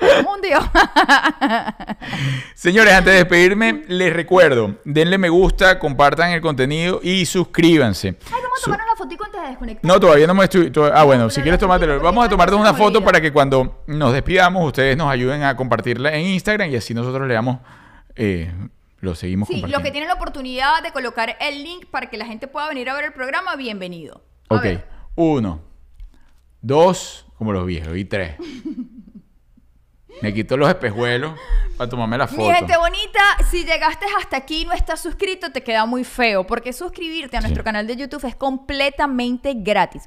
Speaker 2: Estaríamos.
Speaker 1: Señores, antes de despedirme, les recuerdo, denle me gusta, compartan el contenido y suscríbanse.
Speaker 2: Ay, vamos a
Speaker 1: Su-
Speaker 2: tomar una fotico antes de desconectar.
Speaker 1: No, todavía no me estoy... to- Ah, bueno, si quieres tomártelo. Vamos a tomarnos
Speaker 2: no
Speaker 1: una foto para que cuando nos despidamos ustedes nos ayuden a compartirla en Instagram y así nosotros le damos... eh, lo seguimos
Speaker 2: Sí,
Speaker 1: compartiendo.
Speaker 2: los que tienen la oportunidad de colocar el link para que la gente pueda venir a ver el programa, bienvenido. A
Speaker 1: Ok,
Speaker 2: ver.
Speaker 1: uno, dos, como los viejos, y tres. Me quito los espejuelos para tomarme la foto.
Speaker 2: Mi gente bonita, si llegaste hasta aquí y no estás suscrito, te queda muy feo, porque suscribirte a nuestro
Speaker 1: Sí.
Speaker 2: canal de YouTube es completamente gratis.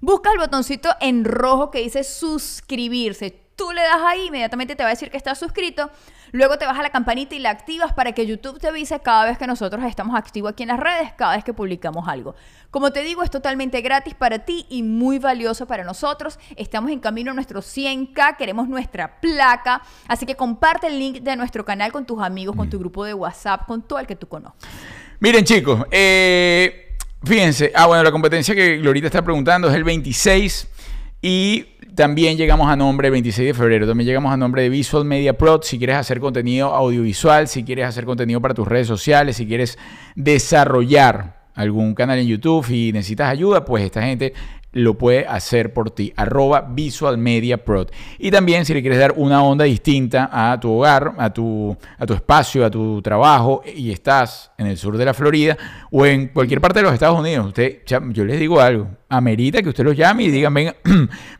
Speaker 2: Busca el botoncito en rojo que dice suscribirse. Tú le das ahí, inmediatamente te va a decir que estás suscrito. Luego te vas a la campanita y la activas para que YouTube te avise cada vez que nosotros estamos activos aquí en las redes, cada vez que publicamos algo. Como te digo, es totalmente gratis para ti y muy valioso para nosotros. Estamos en camino a nuestros 100k, queremos nuestra placa. Así que comparte el link de nuestro canal con tus amigos, con tu grupo de WhatsApp, con todo el que tú conozcas.
Speaker 1: Miren, chicos, eh, fíjense. Ah, bueno, la competencia que Glorita está preguntando es el 26 y también llegamos a nombre el 26 de febrero. También llegamos a nombre de Visual Media Pro. Si quieres hacer contenido audiovisual, si quieres hacer contenido para tus redes sociales, si quieres desarrollar algún canal en YouTube y necesitas ayuda, pues esta gente lo puede hacer por ti. Arroba Visual Media Pro. Y también si le quieres dar una onda distinta a tu hogar, a tu, a tu espacio, a tu trabajo y estás en el sur de la Florida o en cualquier parte de los Estados Unidos, usted, yo les digo algo, amerita que usted los llame y digan,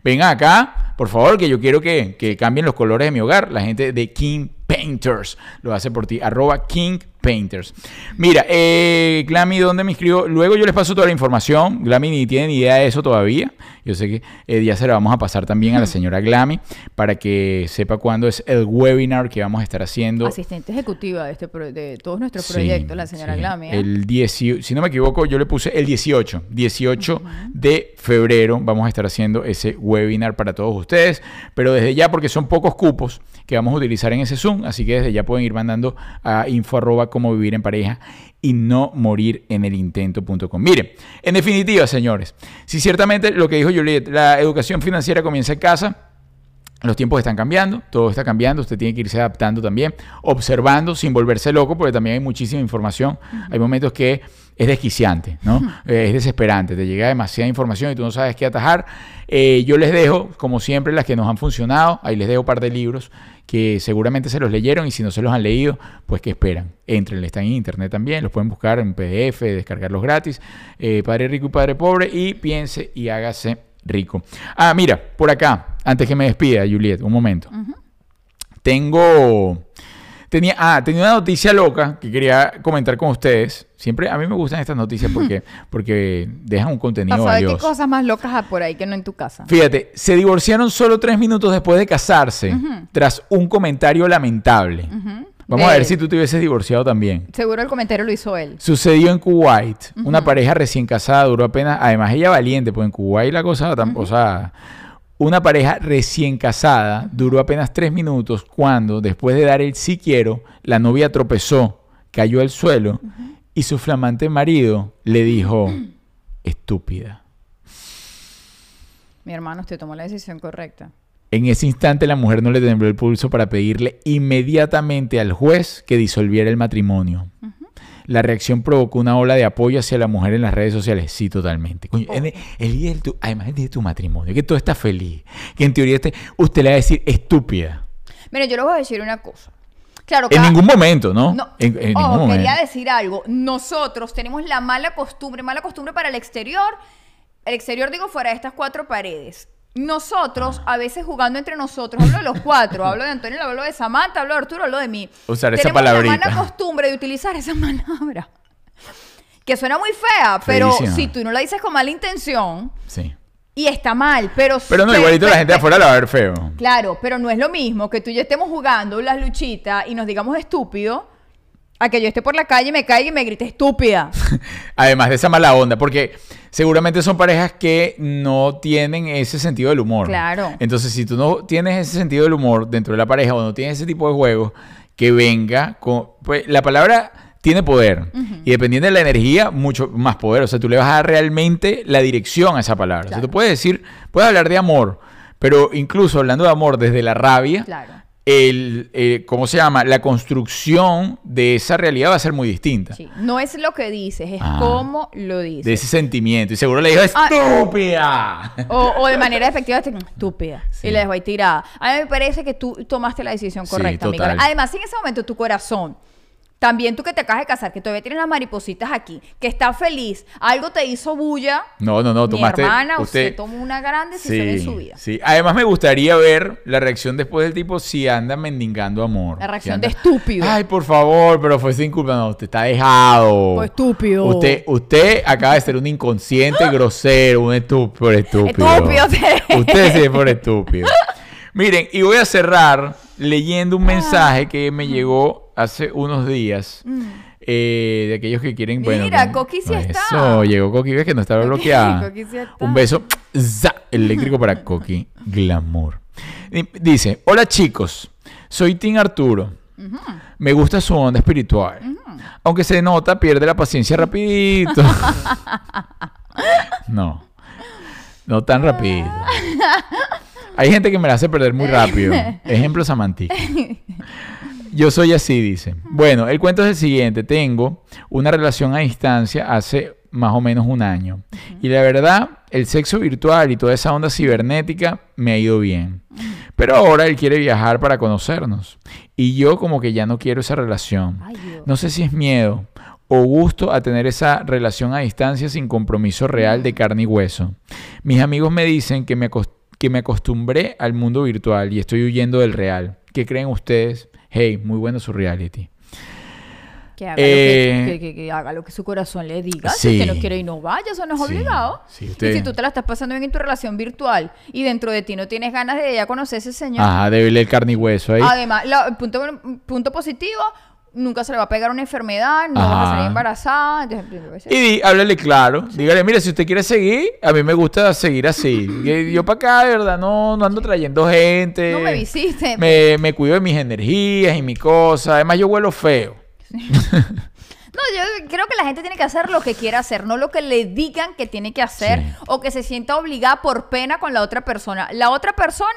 Speaker 1: venga acá, por favor, que yo quiero que, que cambien los colores de mi hogar. La gente de King Painters lo hace por ti. Arroba King Painters. Mira, eh, Glammy, ¿dónde me inscribo? Luego yo les paso toda la información. Glammy ni tiene ni idea de eso todavía. Yo sé que eh, ya se la vamos a pasar también a la señora Glammy para que sepa cuándo es el webinar que vamos a estar haciendo.
Speaker 2: Asistente ejecutiva de, este pro- de todos nuestros
Speaker 1: Sí,
Speaker 2: proyectos, la señora
Speaker 1: sí.
Speaker 2: Glami. ¿eh?
Speaker 1: El 18, si no me equivoco, yo le puse el 18. 18 de febrero vamos a estar haciendo ese webinar para todos ustedes. Pero desde ya, porque son pocos cupos que vamos a utilizar en ese Zoom, así que desde ya pueden ir mandando a info arroba cómo vivir en pareja y no morir en el intento.com. Miren, en definitiva, señores, si ciertamente lo que dijo Juliet, la educación financiera comienza en casa, los tiempos están cambiando, todo está cambiando, usted tiene que irse adaptando también, observando sin volverse loco, porque también hay muchísima información. Hay momentos que es desquiciante, ¿no? Eh, es desesperante, te llega demasiada información y tú no sabes qué atajar. Eh, yo les dejo, como siempre, las que nos han funcionado. Ahí les dejo un par de libros que seguramente se los leyeron y si no se los han leído, pues que esperan. Entren, están en internet también, los pueden buscar en PDF, descargarlos gratis. Eh, Padre Rico y Padre Pobre y piense y hágase rico. Ah, mira, por acá, antes que me despida, Juliet, un momento. Tengo. Tenía, ah, tenía una noticia loca que quería comentar con ustedes. Siempre a mí me gustan estas noticias porque, porque dejan un contenido
Speaker 2: saber qué cosas más locas hay por ahí que no en tu casa.
Speaker 1: Fíjate, se divorciaron solo tres minutos después de casarse tras un comentario lamentable. Vamos a ver
Speaker 2: él.
Speaker 1: si tú te hubieses divorciado también.
Speaker 2: Seguro el comentario lo hizo él.
Speaker 1: Sucedió en Kuwait. Una pareja recién casada duró apenas. Además, ella valiente, pues en Kuwait la cosa. tam- O sea, Una pareja recién casada duró apenas tres minutos cuando, después de dar el sí quiero, la novia tropezó, cayó al suelo y su flamante marido le dijo, estúpida.
Speaker 2: Mi hermano, usted tomó la decisión correcta.
Speaker 1: En ese instante la mujer no le tembló el pulso para pedirle inmediatamente al juez que disolviera el matrimonio. La reacción provocó una ola de apoyo hacia la mujer en las redes sociales. Sí, totalmente. Coño,
Speaker 2: Oh.
Speaker 1: el, el día del tu- además el día de tu matrimonio, que todo está feliz, que en teoría este- usted le va a decir estúpida.
Speaker 2: Mira, yo les voy a decir una cosa. Claro,
Speaker 1: En ningún momento, ¿no?
Speaker 2: No,
Speaker 1: En, en ningún
Speaker 2: quería
Speaker 1: momento.
Speaker 2: decir algo. Nosotros tenemos la mala costumbre, mala costumbre para el exterior. El exterior, digo, fuera de estas cuatro paredes. Nosotros, a veces jugando entre nosotros, hablo de los cuatro, hablo de Antonio, hablo de Samantha, hablo de Arturo, hablo de mí.
Speaker 1: Usar esa
Speaker 2: Tenemos la
Speaker 1: palabrita.
Speaker 2: mala costumbre de utilizar esa palabra. Que suena muy fea, pero
Speaker 1: Feísima.
Speaker 2: si tú no la dices con mala intención,
Speaker 1: Sí.
Speaker 2: y está mal, pero...
Speaker 1: Pero no, igualito la gente de afuera la va a ver feo.
Speaker 2: Claro, pero no es lo mismo que tú y yo estemos jugando las luchitas y nos digamos estúpido a que yo esté por la calle y me caiga y me grite estúpida.
Speaker 1: Además de esa mala onda, porque seguramente son parejas que no tienen ese sentido del humor.
Speaker 2: Claro.
Speaker 1: Entonces, si tú no tienes ese sentido del humor dentro de la pareja o no tienes ese tipo de juegos, que venga con... Pues la palabra tiene poder. Y dependiendo de la energía, mucho más poder. O sea, tú le vas a dar realmente la dirección a esa palabra. O sea,
Speaker 2: Claro.
Speaker 1: tú puedes decir, puedes hablar de amor, pero incluso hablando de amor desde la rabia,
Speaker 2: Claro.
Speaker 1: El, eh, ¿cómo se llama? La construcción de esa realidad va a ser muy distinta.
Speaker 2: Sí. No es lo que dices, es
Speaker 1: Ah.
Speaker 2: cómo lo
Speaker 1: de
Speaker 2: dices.
Speaker 1: ese sentimiento. Y seguro le dijo,
Speaker 2: Ah.
Speaker 1: estúpida.
Speaker 2: O, o de manera efectiva, estúpida.
Speaker 1: Sí.
Speaker 2: Y la dejo ahí tirada. A mí me parece que tú tomaste la decisión
Speaker 1: Sí,
Speaker 2: correcta,
Speaker 1: total.
Speaker 2: Además, en ese momento tu corazón, también tú que te acabas de casar, que todavía tienes las maripositas aquí, que estás feliz, algo te hizo bulla.
Speaker 1: No, no, no,
Speaker 2: Mi
Speaker 1: tomaste.
Speaker 2: hermana, usted,
Speaker 1: usted
Speaker 2: tomó una gran decisión en su vida.
Speaker 1: Sí, además me gustaría ver la reacción después del tipo si anda mendigando amor.
Speaker 2: La reacción
Speaker 1: Si anda-
Speaker 2: de estúpido.
Speaker 1: Ay, por favor, pero fue sin culpa. No, usted está dejado.
Speaker 2: Pues estúpido.
Speaker 1: Usted, usted acaba de ser un inconsciente grosero, un estúpido, estúpido.
Speaker 2: Estúpido, sí.
Speaker 1: Usted sí es por estúpido. Miren, y voy a cerrar leyendo un mensaje que me llegó hace unos días. eh, de aquellos que quieren, bueno...
Speaker 2: Mira,
Speaker 1: que-
Speaker 2: Coqui sí está.
Speaker 1: Eso, llegó Coqui, ves que no estaba bloqueada.
Speaker 2: Coqui sí está.
Speaker 1: Un beso za, eléctrico para Coqui. Glamour. Dice, hola chicos, soy Tim Arturo. Me gusta su onda espiritual. Aunque se nota, pierde la paciencia rapidito. no. No tan rápido. Hay gente que me la hace perder muy rápido. Ejemplo Samantica. Yo soy así, dice. Bueno, el cuento es el siguiente. Tengo una relación a distancia hace más o menos un año. Y la verdad, el sexo virtual y toda esa onda cibernética me ha ido bien. Pero ahora él quiere viajar para conocernos. Y yo como que ya no quiero esa relación.
Speaker 2: Ay.
Speaker 1: No sé si es miedo o gusto a tener esa relación a distancia sin compromiso real de carne y hueso. Mis amigos me dicen que me, que me acostumbré al mundo virtual y estoy huyendo del real. ¿Qué creen ustedes? Hey, muy bueno su reality.
Speaker 2: Que haga,
Speaker 1: Eh,
Speaker 2: lo que, que- que- que haga lo que su corazón le diga.
Speaker 1: sí.
Speaker 2: Si usted no quiere y no vaya, eso no es
Speaker 1: Sí,
Speaker 2: obligado.
Speaker 1: sí,
Speaker 2: Y si tú te la estás pasando bien en tu relación virtual y dentro de ti no tienes ganas de ya conocer a ese señor.
Speaker 1: Ajá, debe el carne y hueso ahí.
Speaker 2: Además, la- punto, punto positivo, nunca se le va a pegar una enfermedad, no va a
Speaker 1: Ajá.
Speaker 2: salir embarazada. sé.
Speaker 1: Y di- háblale claro. Dígale, mire, si usted quiere seguir, a mí me gusta seguir así. Yo para acá, de verdad, no, no ando trayendo gente.
Speaker 2: No me visite.
Speaker 1: Me, me cuido de mis energías y mi cosa. Además, yo huelo feo.
Speaker 2: No, yo creo que la gente tiene que hacer lo que quiera hacer, no lo que le digan que tiene que hacer
Speaker 1: Sí.
Speaker 2: o que se sienta obligada por pena con la otra persona. La otra persona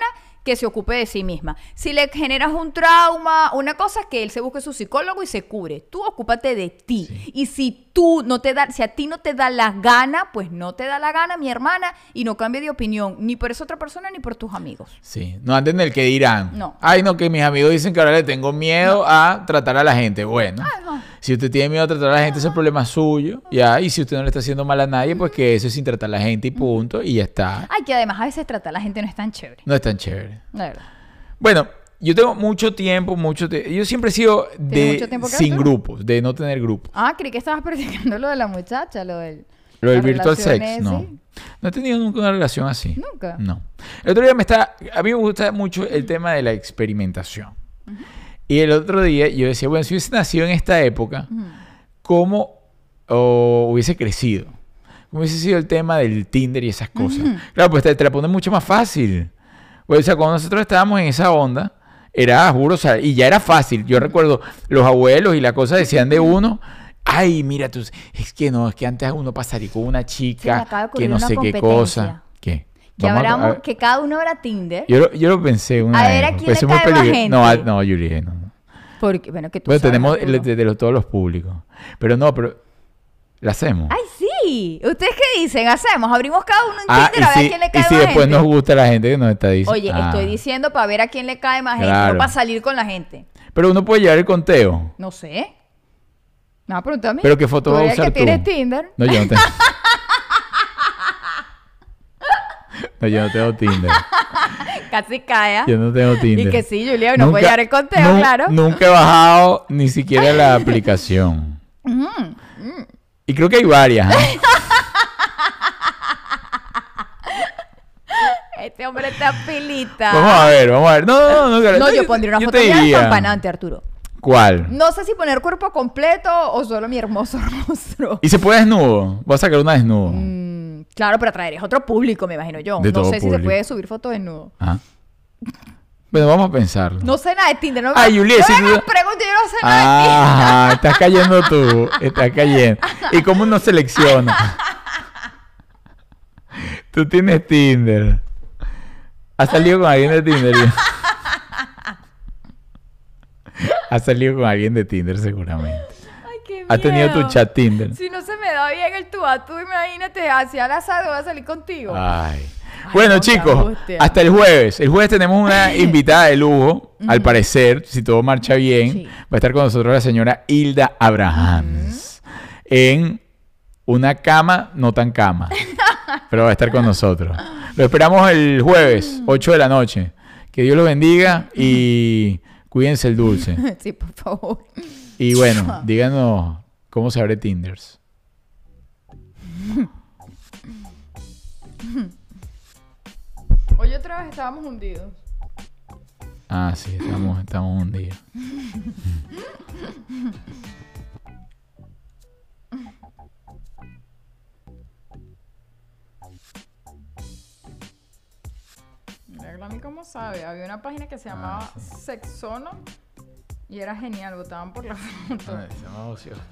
Speaker 2: que se ocupe de sí misma. Si le generas un trauma, una cosa es que él se busque su psicólogo y se cure. Tú ocúpate de ti. Y si tú no te da, si a ti no te da la gana, pues no te da la gana, mi hermana, y no cambie de opinión ni por esa otra persona ni por tus amigos.
Speaker 1: Sí, no anden en el que dirán.
Speaker 2: No.
Speaker 1: Ay, no, que mis amigos dicen que ahora le tengo miedo a tratar a la gente. Bueno,
Speaker 2: no.
Speaker 1: si usted tiene miedo a tratar a la gente, ese es problema suyo. Ya, y si usted no le está haciendo mal a nadie, pues que eso es sin tratar a la gente y punto. Y ya está.
Speaker 2: Ay, que además a veces tratar a la gente no es tan chévere.
Speaker 1: No es tan chévere.
Speaker 2: La verdad.
Speaker 1: Bueno, yo tengo mucho tiempo, mucho tiempo. Yo siempre he sido de sin grupos, de no tener grupos.
Speaker 2: Ah, creí que estabas practicando lo de la muchacha, lo del...
Speaker 1: Lo del virtual sex, no.
Speaker 2: sí.
Speaker 1: No he tenido nunca una relación así.
Speaker 2: Nunca.
Speaker 1: No. El otro día me está. A mí me gusta mucho el tema de la experimentación. Y el otro día yo decía, bueno, si hubiese nacido en esta época, ¿cómo o hubiese crecido? ¿Cómo hubiese sido el tema del Tinder y esas cosas? Claro, pues te, te la pone mucho más fácil. Pues, o sea, cuando nosotros estábamos en esa onda, era, juro, o sea, y ya era fácil. Yo recuerdo, los abuelos y la cosa decían de uno, ay, mira, tú, es que no, es que antes uno pasaría con una chica
Speaker 2: de
Speaker 1: que no sé qué cosa. ¿Qué?
Speaker 2: Que, que cada uno abra Tinder.
Speaker 1: Yo, lo- yo lo pensé una
Speaker 2: A
Speaker 1: vez.
Speaker 2: ver, ¿a
Speaker 1: ¿no?
Speaker 2: quién le
Speaker 1: es muy
Speaker 2: cae más
Speaker 1: peligro-
Speaker 2: gente?
Speaker 1: No, Yuri, no, no.
Speaker 2: Porque, bueno, que tú
Speaker 1: Bueno,
Speaker 2: sabes,
Speaker 1: tenemos el de, de los- todos los públicos. Pero no, pero la hacemos.
Speaker 2: Ay, sí. ¿Ustedes qué dicen? Hacemos, abrimos cada uno en
Speaker 1: Ah,
Speaker 2: Tinder a ver a quién le cae
Speaker 1: y si después
Speaker 2: gente.
Speaker 1: nos gusta la gente que nos está diciendo.
Speaker 2: Oye,
Speaker 1: Ah.
Speaker 2: estoy diciendo para ver a quién le cae más gente, no para salir con la gente.
Speaker 1: Pero uno puede llevar el conteo.
Speaker 2: No sé. No, pregúntame a mí.
Speaker 1: Pero ¿qué foto
Speaker 2: Tú
Speaker 1: vas a usar
Speaker 2: que
Speaker 1: tú?
Speaker 2: tienes Tinder.
Speaker 1: No, yo no tengo. no, yo no tengo Tinder.
Speaker 2: Casi cae. ¿ah?
Speaker 1: Yo no tengo Tinder.
Speaker 2: Y que sí, Julia, no puede llevar el conteo, claro.
Speaker 1: Nunca he bajado ni siquiera la aplicación. Y creo que hay varias. ¿eh?
Speaker 2: Este hombre está pilita.
Speaker 1: Vamos a ver, vamos a ver. No, no, no. no,
Speaker 2: No, yo pondría una foto
Speaker 1: te
Speaker 2: mía
Speaker 1: diría.
Speaker 2: despampanante, Arturo.
Speaker 1: ¿Cuál?
Speaker 2: No sé si poner cuerpo completo o solo mi hermoso rostro.
Speaker 1: ¿Y se puede desnudo? Voy a sacar una desnudo.
Speaker 2: Mm, claro, pero traerías otro público, me imagino yo.
Speaker 1: De
Speaker 2: no
Speaker 1: todo
Speaker 2: sé si se
Speaker 1: público.
Speaker 2: puede subir fotos desnudo.
Speaker 1: Ajá. Bueno, vamos a pensarlo.
Speaker 2: No sé nada de Tinder. No
Speaker 1: Ah,
Speaker 2: me-
Speaker 1: Juliet,
Speaker 2: no
Speaker 1: si
Speaker 2: me
Speaker 1: tú-
Speaker 2: yo no sé nada de Tinder.
Speaker 1: Ah, estás cayendo tú. Estás cayendo. ¿Y cómo uno selecciona? Tú tienes Tinder. ¿Has salido con alguien de Tinder? Has salido con alguien de Tinder seguramente.
Speaker 2: Ay, qué
Speaker 1: Has tenido tu chat Tinder.
Speaker 2: Si no se me da bien el tú a tú, imagínate, hacia la asado voy a salir contigo.
Speaker 1: Ay. Bueno, chicos, hasta el jueves. El jueves tenemos una invitada de lujo, al parecer, si todo marcha bien.
Speaker 2: Sí.
Speaker 1: Va a estar con nosotros la señora Hilda Abrahams. En una cama, no tan cama. pero va a estar con nosotros. Lo esperamos el jueves, 8 de la noche. Que Dios los bendiga y cuídense el dulce.
Speaker 2: Sí, por favor.
Speaker 1: Y bueno, díganos cómo se abre Tinders.
Speaker 2: Hoy otra vez estábamos hundidos.
Speaker 1: Ah, sí, estamos, estamos
Speaker 2: a mí cómo sabe. Había una página que se llamaba Sexono y era genial, votaban por la foto.
Speaker 1: estamos ociosos.